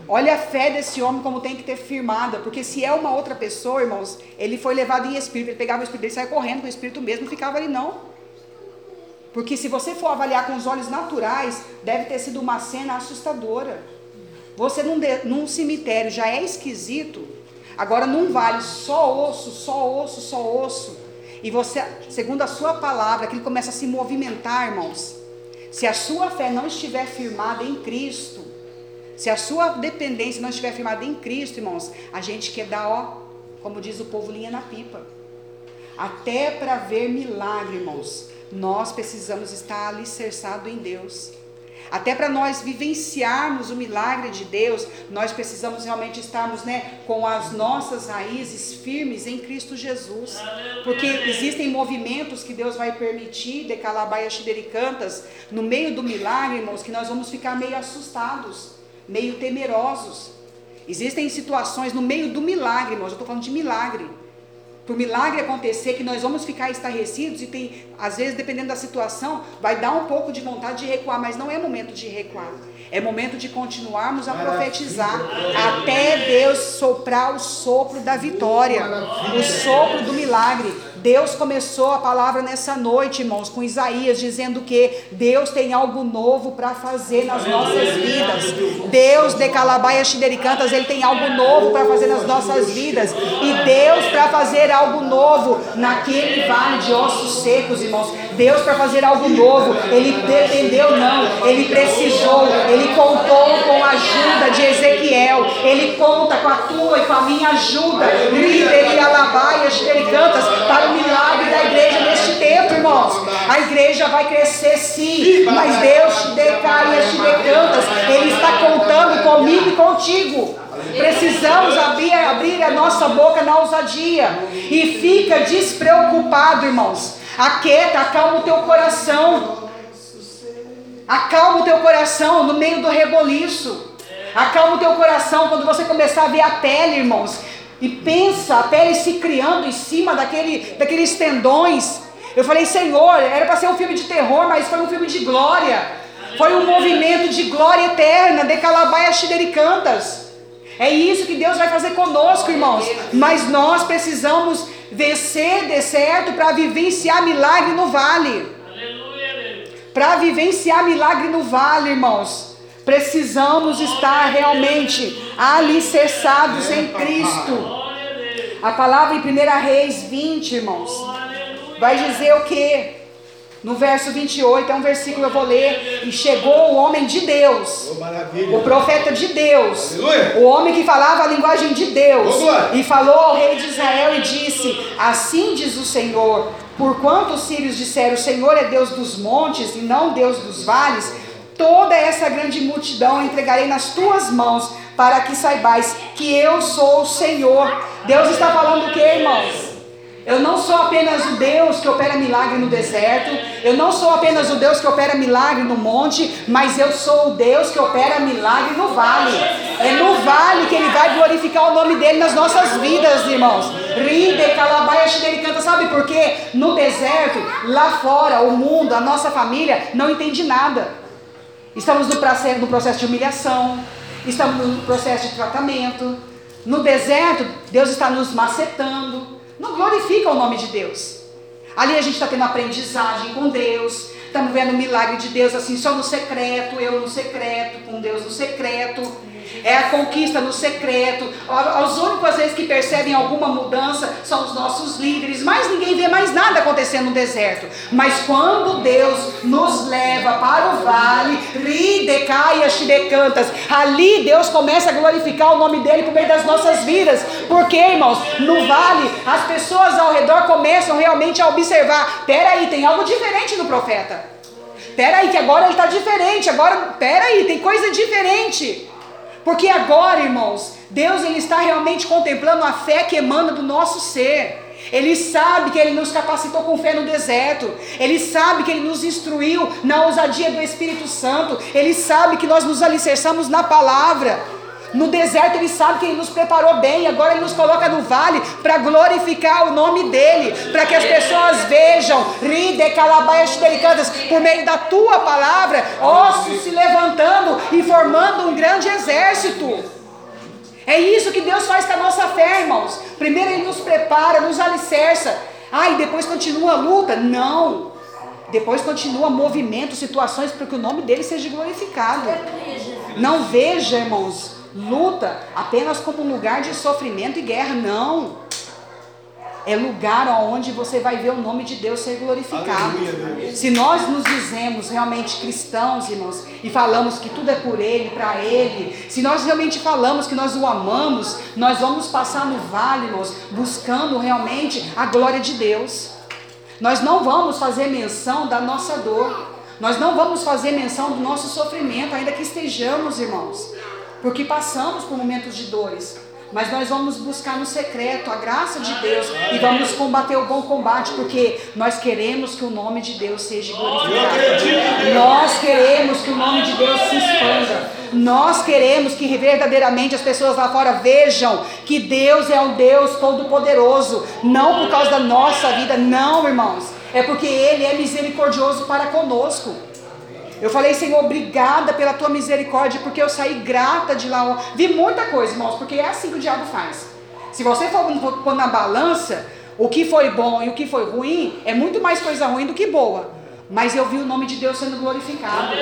Olha a fé desse homem como tem que ter firmada, porque se é uma outra pessoa, irmãos, ele foi levado em espírito, ele pegava o espírito, ele saia correndo com o espírito mesmo, não ficava ali não. Porque se você for avaliar com os olhos naturais, deve ter sido uma cena assustadora. Você num, de, num cemitério já é esquisito, agora num vale só osso, só osso, só osso. E você, segundo a sua palavra, aquilo começa a se movimentar, irmãos. Se a sua fé não estiver firmada em Cristo, se a sua dependência não estiver firmada em Cristo, irmãos, a gente quer dar, ó, como diz o povo, linha na pipa. Até para ver milagre, irmãos nós precisamos estar alicerçados em Deus. Até para nós vivenciarmos o milagre de Deus, nós precisamos realmente estarmos né, com as nossas raízes firmes em Cristo Jesus. Porque existem movimentos que Deus vai permitir, de Calabaia Cantas, no meio do milagre, irmãos, que nós vamos ficar meio assustados, meio temerosos. Existem situações no meio do milagre, irmãos, eu estou falando de milagre para o milagre acontecer, que nós vamos ficar estarrecidos e tem, às vezes, dependendo da situação, vai dar um pouco de vontade de recuar, mas não é momento de recuar. É momento de continuarmos a profetizar até Deus soprar o sopro da vitória, o sopro do milagre. Deus começou a palavra nessa noite, irmãos, com Isaías, dizendo que Deus tem algo novo para fazer nas nossas vidas. Deus de Calabaia Xidericantas, Ele tem algo novo para fazer nas nossas vidas. E Deus para fazer algo novo naquele vale de ossos secos, irmãos. Deus para fazer algo novo, Ele dependeu não, Ele precisou, Ele contou com a ajuda de Ezequiel, Ele conta com a tua e com a minha ajuda, líder e alabaia, xidericantas, para o milagre da igreja neste tempo, irmãos. A igreja vai crescer sim, mas Deus decai as decantas. Ele está contando comigo e contigo. Precisamos abrir, abrir a nossa boca na ousadia. E fica despreocupado, irmãos. Aquieta, acalma o teu coração. Acalma o teu coração no meio do reboliço. Acalma o teu coração quando você começar a ver a pele, irmãos. E pensa a pele se criando em cima daquele, daqueles tendões. Eu falei, Senhor, era para ser um filme de terror, mas foi um filme de glória. Foi um movimento de glória eterna, de Calabaia Cantas. É isso que Deus vai fazer conosco, irmãos. Mas nós precisamos vencer de certo para vivenciar milagre no vale. Para vivenciar milagre no vale, irmãos Precisamos estar realmente alicerçados em Cristo. A palavra em 1 Reis 20, irmãos, vai dizer o que? No verso 28, é um versículo que eu vou ler. E chegou o homem de Deus, Oh, o profeta de Deus, Aleluia. o homem que falava a linguagem de Deus, Oh, e falou ao rei de Israel e disse: Assim diz o Senhor: Porquanto os sírios disseram: O Senhor é Deus dos montes e não Deus dos vales, toda essa grande multidão entregarei nas tuas mãos, para que saibais que eu sou o Senhor. Deus está falando o que, irmãos? Eu não sou apenas o Deus que opera milagre no deserto, eu não sou apenas o Deus que opera milagre no monte, mas eu sou o Deus que opera milagre no vale. É no vale que ele vai glorificar o nome dele nas nossas vidas, irmãos. Rinde, calabaia, ele canta, sabe por quê? No deserto, lá fora, o mundo, a nossa família não entende nada. Estamos no processo, no processo de humilhação, estamos no processo de tratamento. No deserto, Deus está nos macetando. Não glorifica o nome de Deus. Ali a gente está tendo aprendizagem com Deus. Estamos vendo o milagre de Deus assim, só no secreto, eu no secreto, com Deus no secreto. É a conquista no secreto. Os únicos às vezes que percebem alguma mudança são os nossos líderes, mas ninguém vê mais nada acontecendo no deserto. Mas quando Deus nos leva para o vale, ridecaia chidecantas, ali Deus começa a glorificar o nome dele por meio das nossas vidas. Porque, irmãos, no vale as pessoas ao redor começam realmente a observar: peraí, tem algo diferente no profeta. Peraí, que agora ele está diferente. Agora, peraí, tem coisa diferente. Porque agora, irmãos, Deus ele está realmente contemplando a fé que emana do nosso ser. Ele sabe que Ele nos capacitou com fé no deserto. Ele sabe que Ele nos instruiu na ousadia do Espírito Santo. Ele sabe que nós nos alicerçamos na palavra. No deserto Ele sabe que Ele nos preparou bem. Agora Ele nos coloca no vale para glorificar o nome dEle. Para que as pessoas vejam, ride, calabaias, delicadas, por meio da Tua palavra, ossos se levantando e formando um grande exército. É isso que Deus faz com a nossa fé, irmãos. Primeiro Ele nos prepara, nos alicerça. Ah, e depois continua a luta? Não. Depois continua movimento, situações para que o nome dele seja glorificado. Não veja, irmãos, luta apenas como um lugar de sofrimento e guerra. Não. É lugar onde você vai ver o nome de Deus ser glorificado. Se nós nos dizemos realmente cristãos, irmãos, e falamos que tudo é por Ele, para Ele, se nós realmente falamos que nós o amamos, nós vamos passar no vale, irmãos, buscando realmente a glória de Deus. Nós não vamos fazer menção da nossa dor. Nós não vamos fazer menção do nosso sofrimento, ainda que estejamos, irmãos, porque passamos por momentos de dores. Mas nós vamos buscar no secreto a graça de Deus e vamos combater o bom combate, porque nós queremos que o nome de Deus seja glorificado. Nós queremos que o nome de Deus se expanda. Nós queremos que verdadeiramente as pessoas lá fora vejam que Deus é um Deus todo-poderoso, não por causa da nossa vida, não, irmãos. É porque Ele é misericordioso para conosco. Eu falei, Senhor, obrigada pela tua misericórdia, porque eu saí grata de lá. Vi muita coisa, irmãos, porque é assim que o diabo faz. Se você for pôr na balança o que foi bom e o que foi ruim, é muito mais coisa ruim do que boa. Mas eu vi o nome de Deus sendo glorificado.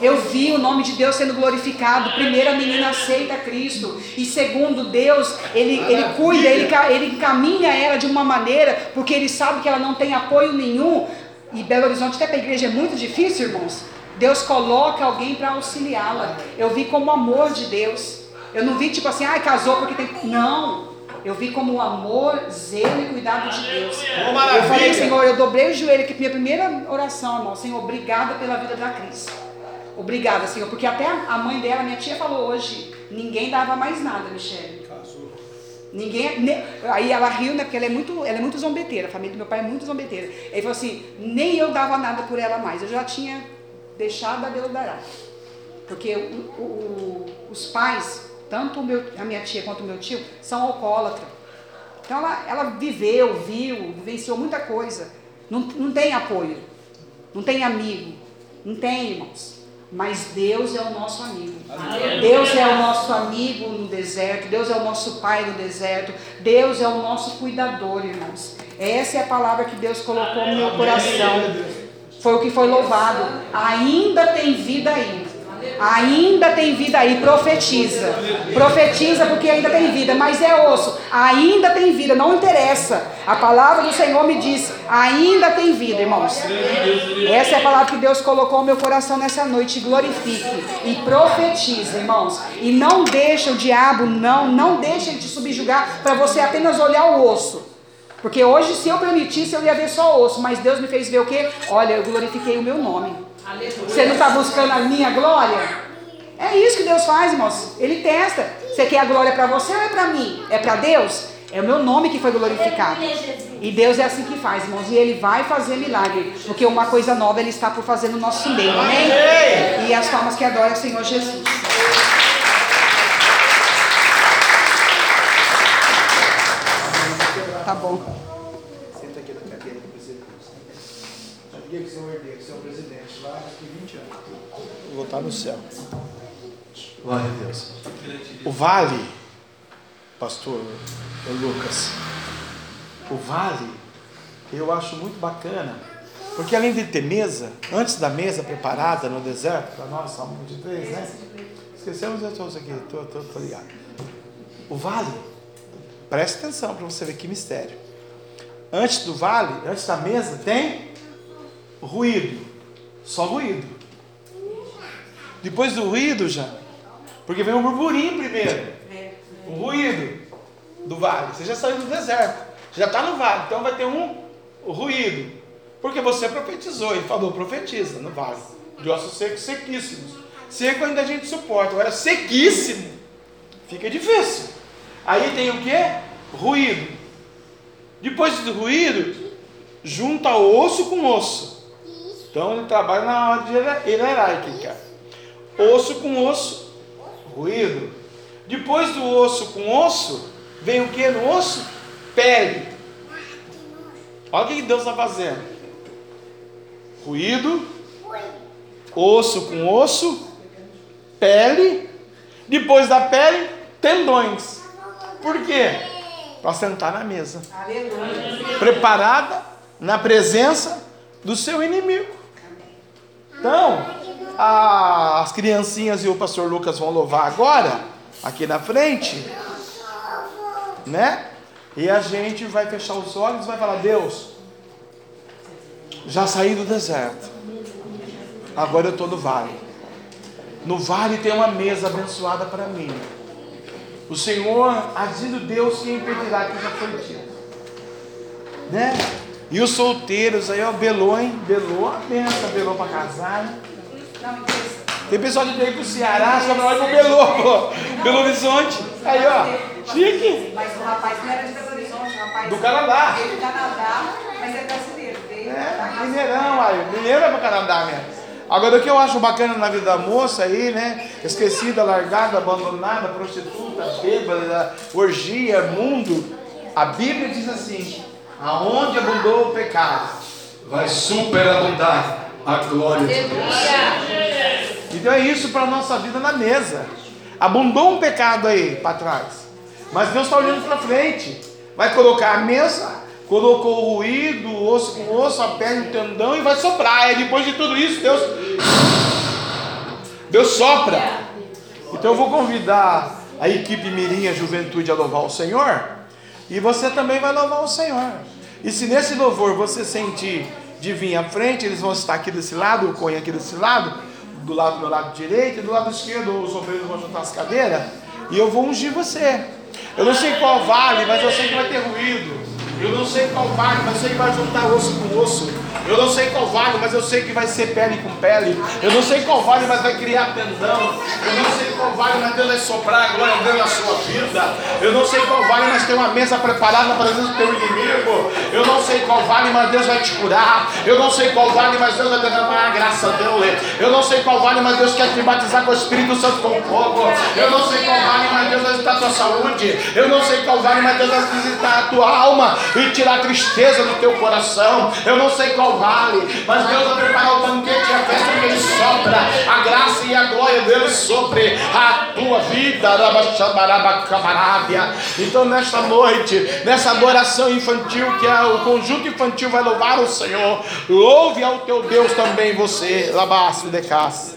Eu vi o nome de Deus sendo glorificado. Primeiro, a menina aceita Cristo. E segundo, Deus, Ele, ele cuida, ele, ele encaminha ela de uma maneira, porque Ele sabe que ela não tem apoio nenhum. E Belo Horizonte, até para a igreja, é muito difícil, irmãos. Deus coloca alguém para auxiliá-la. Eu vi como amor de Deus. Eu não vi tipo assim, ai, ah, casou porque tem. Não. Eu vi como o amor, zelo e cuidado de Deus. eu falei, Senhor, eu dobrei o joelho, que minha primeira oração, irmão, Senhor, obrigada pela vida da Cris. Obrigada, Senhor, porque até a mãe dela, minha tia falou hoje, ninguém dava mais nada, Michele. Ninguém, ne, aí ela riu, né? Porque ela é muito, ela é muito zombeteira. A família do meu pai é muito zombeteira. Ele falou assim: nem eu dava nada por ela mais. Eu já tinha deixado a Deus dará. Porque o, o, os pais, tanto meu, a minha tia quanto o meu tio, são alcoólatras. Então ela, ela viveu, viu, vivenciou muita coisa. Não, não tem apoio, não tem amigo, não tem irmãos. Mas Deus é o nosso amigo. Deus é o nosso amigo no deserto. Deus é o nosso pai no deserto. Deus é o nosso cuidador, irmãos. Essa é a palavra que Deus colocou no meu coração. Foi o que foi louvado. Ainda tem vida aí. Ainda tem vida aí, profetiza. Profetiza porque ainda tem vida, mas é osso. Ainda tem vida, não interessa. A palavra do Senhor me diz: ainda tem vida, irmãos. Essa é a palavra que Deus colocou no meu coração nessa noite. Glorifique e profetiza, irmãos. E não deixa o diabo, não, não deixa ele te subjugar para você apenas olhar o osso. Porque hoje, se eu permitisse, eu ia ver só osso. Mas Deus me fez ver o quê? Olha, eu glorifiquei o meu nome. Você não está buscando a minha glória? É isso que Deus faz, irmãos. Ele testa. Você quer a glória para você ou é para mim? É para Deus? É o meu nome que foi glorificado. E Deus é assim que faz, irmãos. E Ele vai fazer milagre. Porque uma coisa nova Ele está por fazer no nosso meio. Amém? E as formas que adoram o Senhor Jesus. Tá bom. Senta aqui na cadeira do presidente. Já liguei que você é o herdeiro, você é o presidente lá daqui 20 anos. Estar no céu. Glória a Deus. O vale, pastor Lucas, o vale, eu acho muito bacana, porque além de ter mesa, antes da mesa preparada no deserto, para nós, Salmo 23, né? Esquecemos de todos aqui, estou ligado. O vale, preste atenção para você ver que mistério. Antes do vale, antes da mesa, tem ruído, só ruído. Depois do ruído já, porque vem um burburinho primeiro, o ruído do vale. Você já saiu do deserto, você já está no vale, então vai ter um ruído, porque você profetizou. Ele falou: profetiza no vale, de ossos secos, sequíssimos. Seco ainda a gente suporta, agora sequíssimo, fica difícil. Aí tem o que? Ruído. Depois do ruído, junta osso com osso. Então ele trabalha na ordem hierárquica. Osso com osso, ruído. Depois do osso com osso, vem o que no osso? Pele. Olha o que Deus está fazendo. Ruído, osso com osso, pele. Depois da pele, tendões. Por quê? Para sentar na mesa. Preparada na presença do seu inimigo. Então, a, as criancinhas e o pastor Lucas vão louvar agora, aqui na frente, né? E a gente vai fechar os olhos e vai falar: Deus, já saí do deserto, agora eu estou no vale. No vale tem uma mesa abençoada para mim. O Senhor, agindo Deus, quem impedirá que já foi dito. Né? E os solteiros aí, ó, belou, hein? Belou a benção, belou para casar. Né? Tem pessoal de veio pro Ceará, só vai pro Belô, pô. Belo Horizonte. Aí, ó. Chique. Mas o rapaz não era de Belo Horizonte, o rapaz Do Canadá. veio do Canadá, mas é brasileiro. É, mineirão, aí. Mineiro é pro Canadá mesmo. Agora, o que eu acho bacana na vida da moça aí, né? Esquecida, largada, abandonada, prostituta, bêbada, orgia, mundo. A Bíblia diz assim: aonde abundou o pecado, vai superabundar a glória de Deus. Então é isso para a nossa vida na mesa. Abundou um pecado aí para trás. Mas Deus está olhando para frente. Vai colocar a mesa, colocou o ruído, o osso com osso, a perna, o tendão e vai soprar. E depois de tudo isso, Deus. Deus sopra. Então eu vou convidar a equipe Mirinha Juventude a louvar o Senhor. E você também vai louvar o Senhor. E se nesse louvor você sentir de vir à frente, eles vão estar aqui desse lado, o Cunha aqui desse lado, do lado do meu lado direito, e do lado esquerdo os obreiros vão juntar as cadeiras, e eu vou ungir você. Eu não sei qual vale, mas eu sei que vai ter ruído. Eu não sei qual vale, mas eu sei que vai juntar osso com osso. Eu não sei qual vale, mas eu sei que vai ser pele com pele. Eu não sei qual vale, mas vai criar tendão. Eu não sei qual vale, mas Deus vai soprar a glória dele na sua vida. Eu não sei qual vale, mas tem uma mesa preparada na presença do teu inimigo. Eu não sei qual vale, mas Deus vai te curar. Eu não sei qual vale, mas Deus vai derramar a graça dele. Eu não sei qual vale, mas Deus quer te batizar com o Espírito Santo com fogo. Eu não sei qual vale, mas Deus vai visitar a tua saúde. Eu não sei qual vale, mas Deus vai visitar a tua alma e tirar a tristeza do teu coração. Eu não sei qual vale, mas Deus vai preparar o banquete e a festa que ele sopra. A graça e a glória dele sobre a tua vida. Então, nesta noite, nessa adoração infantil, que é o conjunto infantil vai louvar o Senhor, louve ao teu Deus também você. Labaço de casa.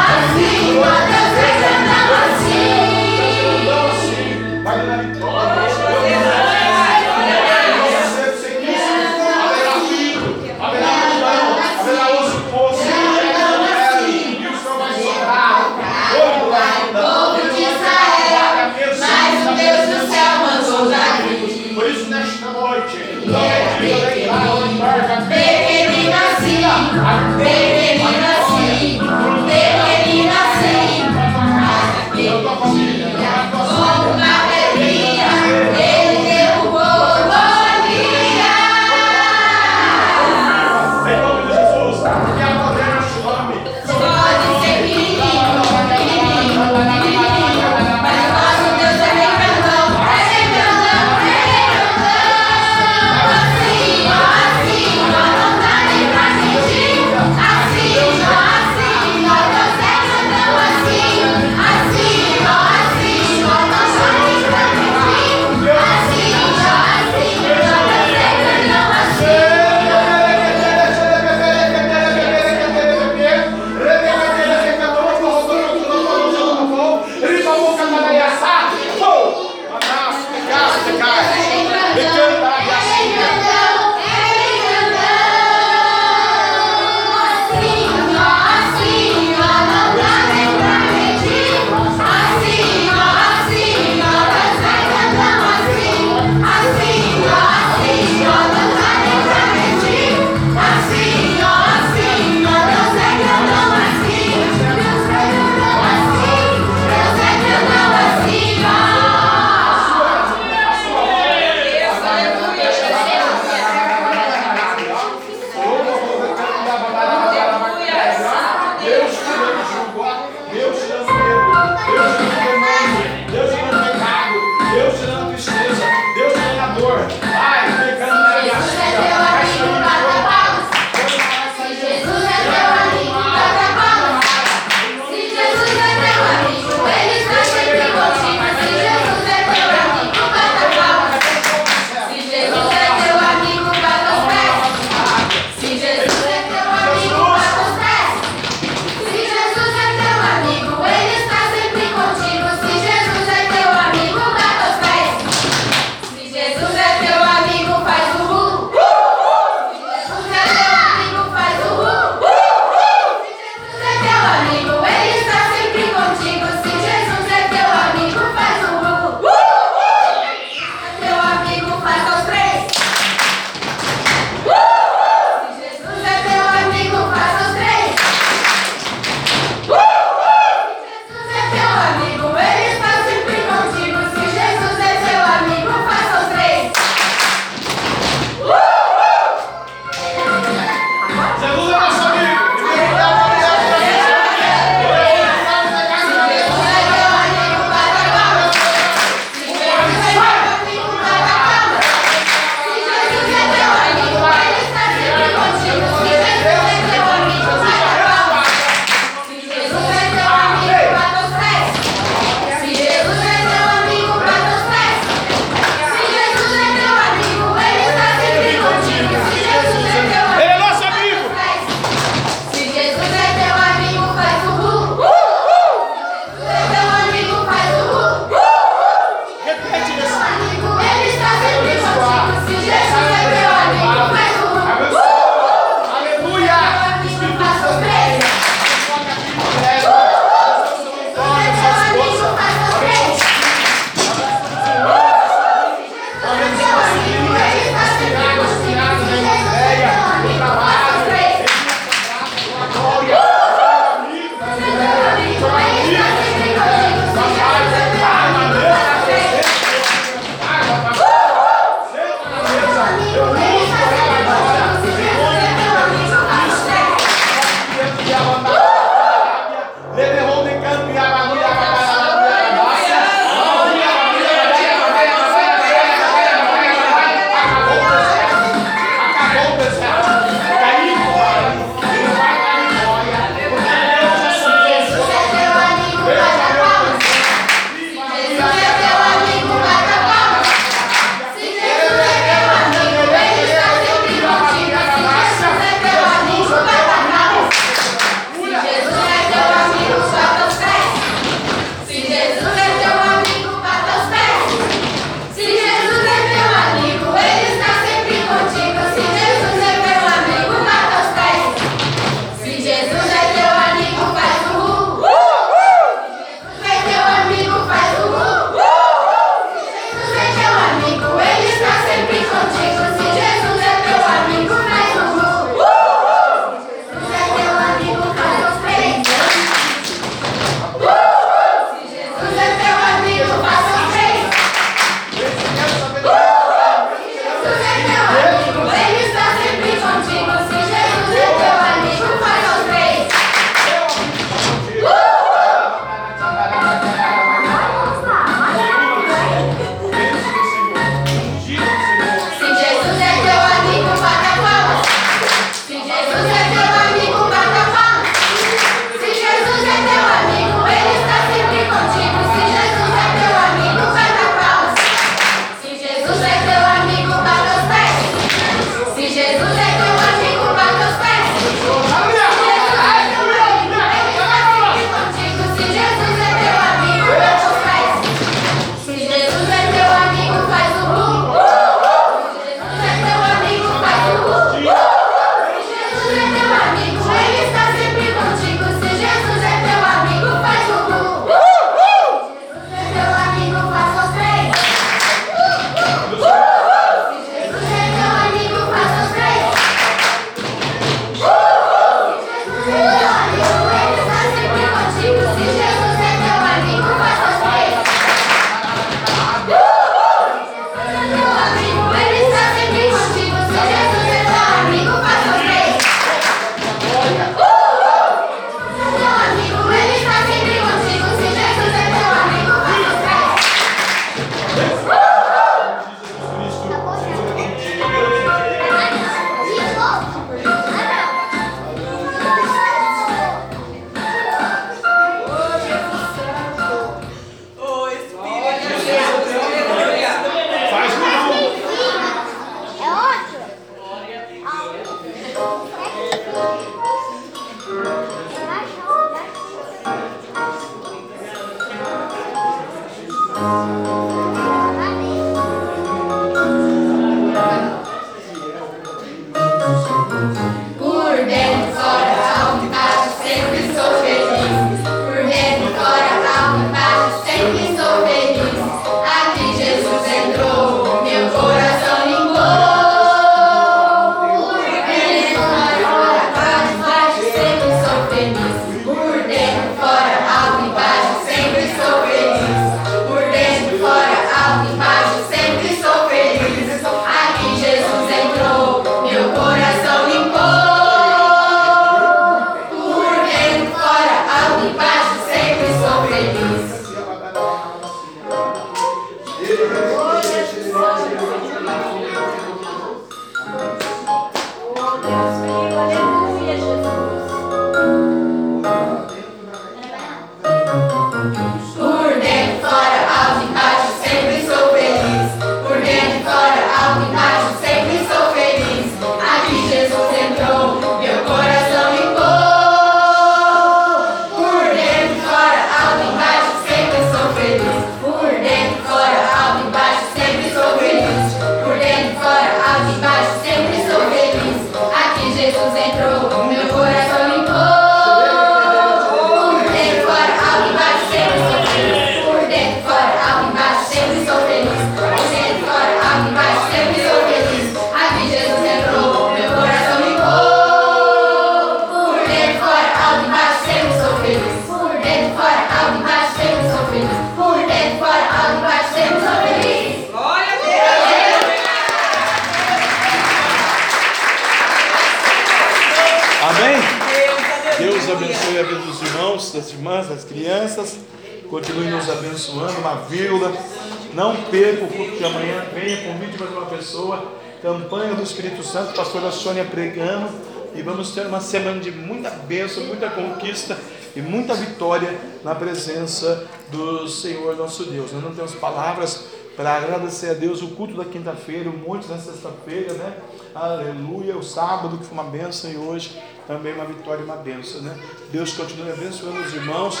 Semana de muita bênção, muita conquista e muita vitória na presença do Senhor nosso Deus. Nós não temos palavras para agradecer a Deus o culto da quinta-feira, o monte da sexta-feira, né? Aleluia, o sábado que foi uma bênção e hoje também uma vitória e uma bênção, né? Deus continue abençoando os irmãos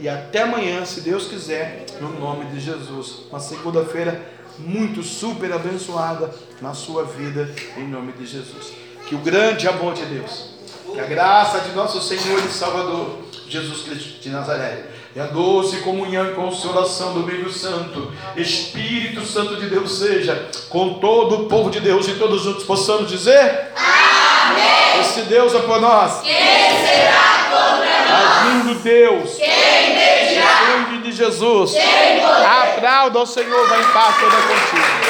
e até amanhã, se Deus quiser, no nome de Jesus. Uma segunda-feira muito super abençoada na sua vida, em nome de Jesus. Que o grande amor de Deus, que a graça de nosso Senhor e Salvador, Jesus Cristo de Nazaré, e a doce comunhão e consolação do Meio Santo, Espírito Santo de Deus seja com todo o povo de Deus e todos juntos possamos dizer: Amém. Esse Deus é por nós. Quem será contra nós? Agindo Deus. Quem nome de Jesus. Quem Aplauda ao Senhor, vai em paz toda contigo.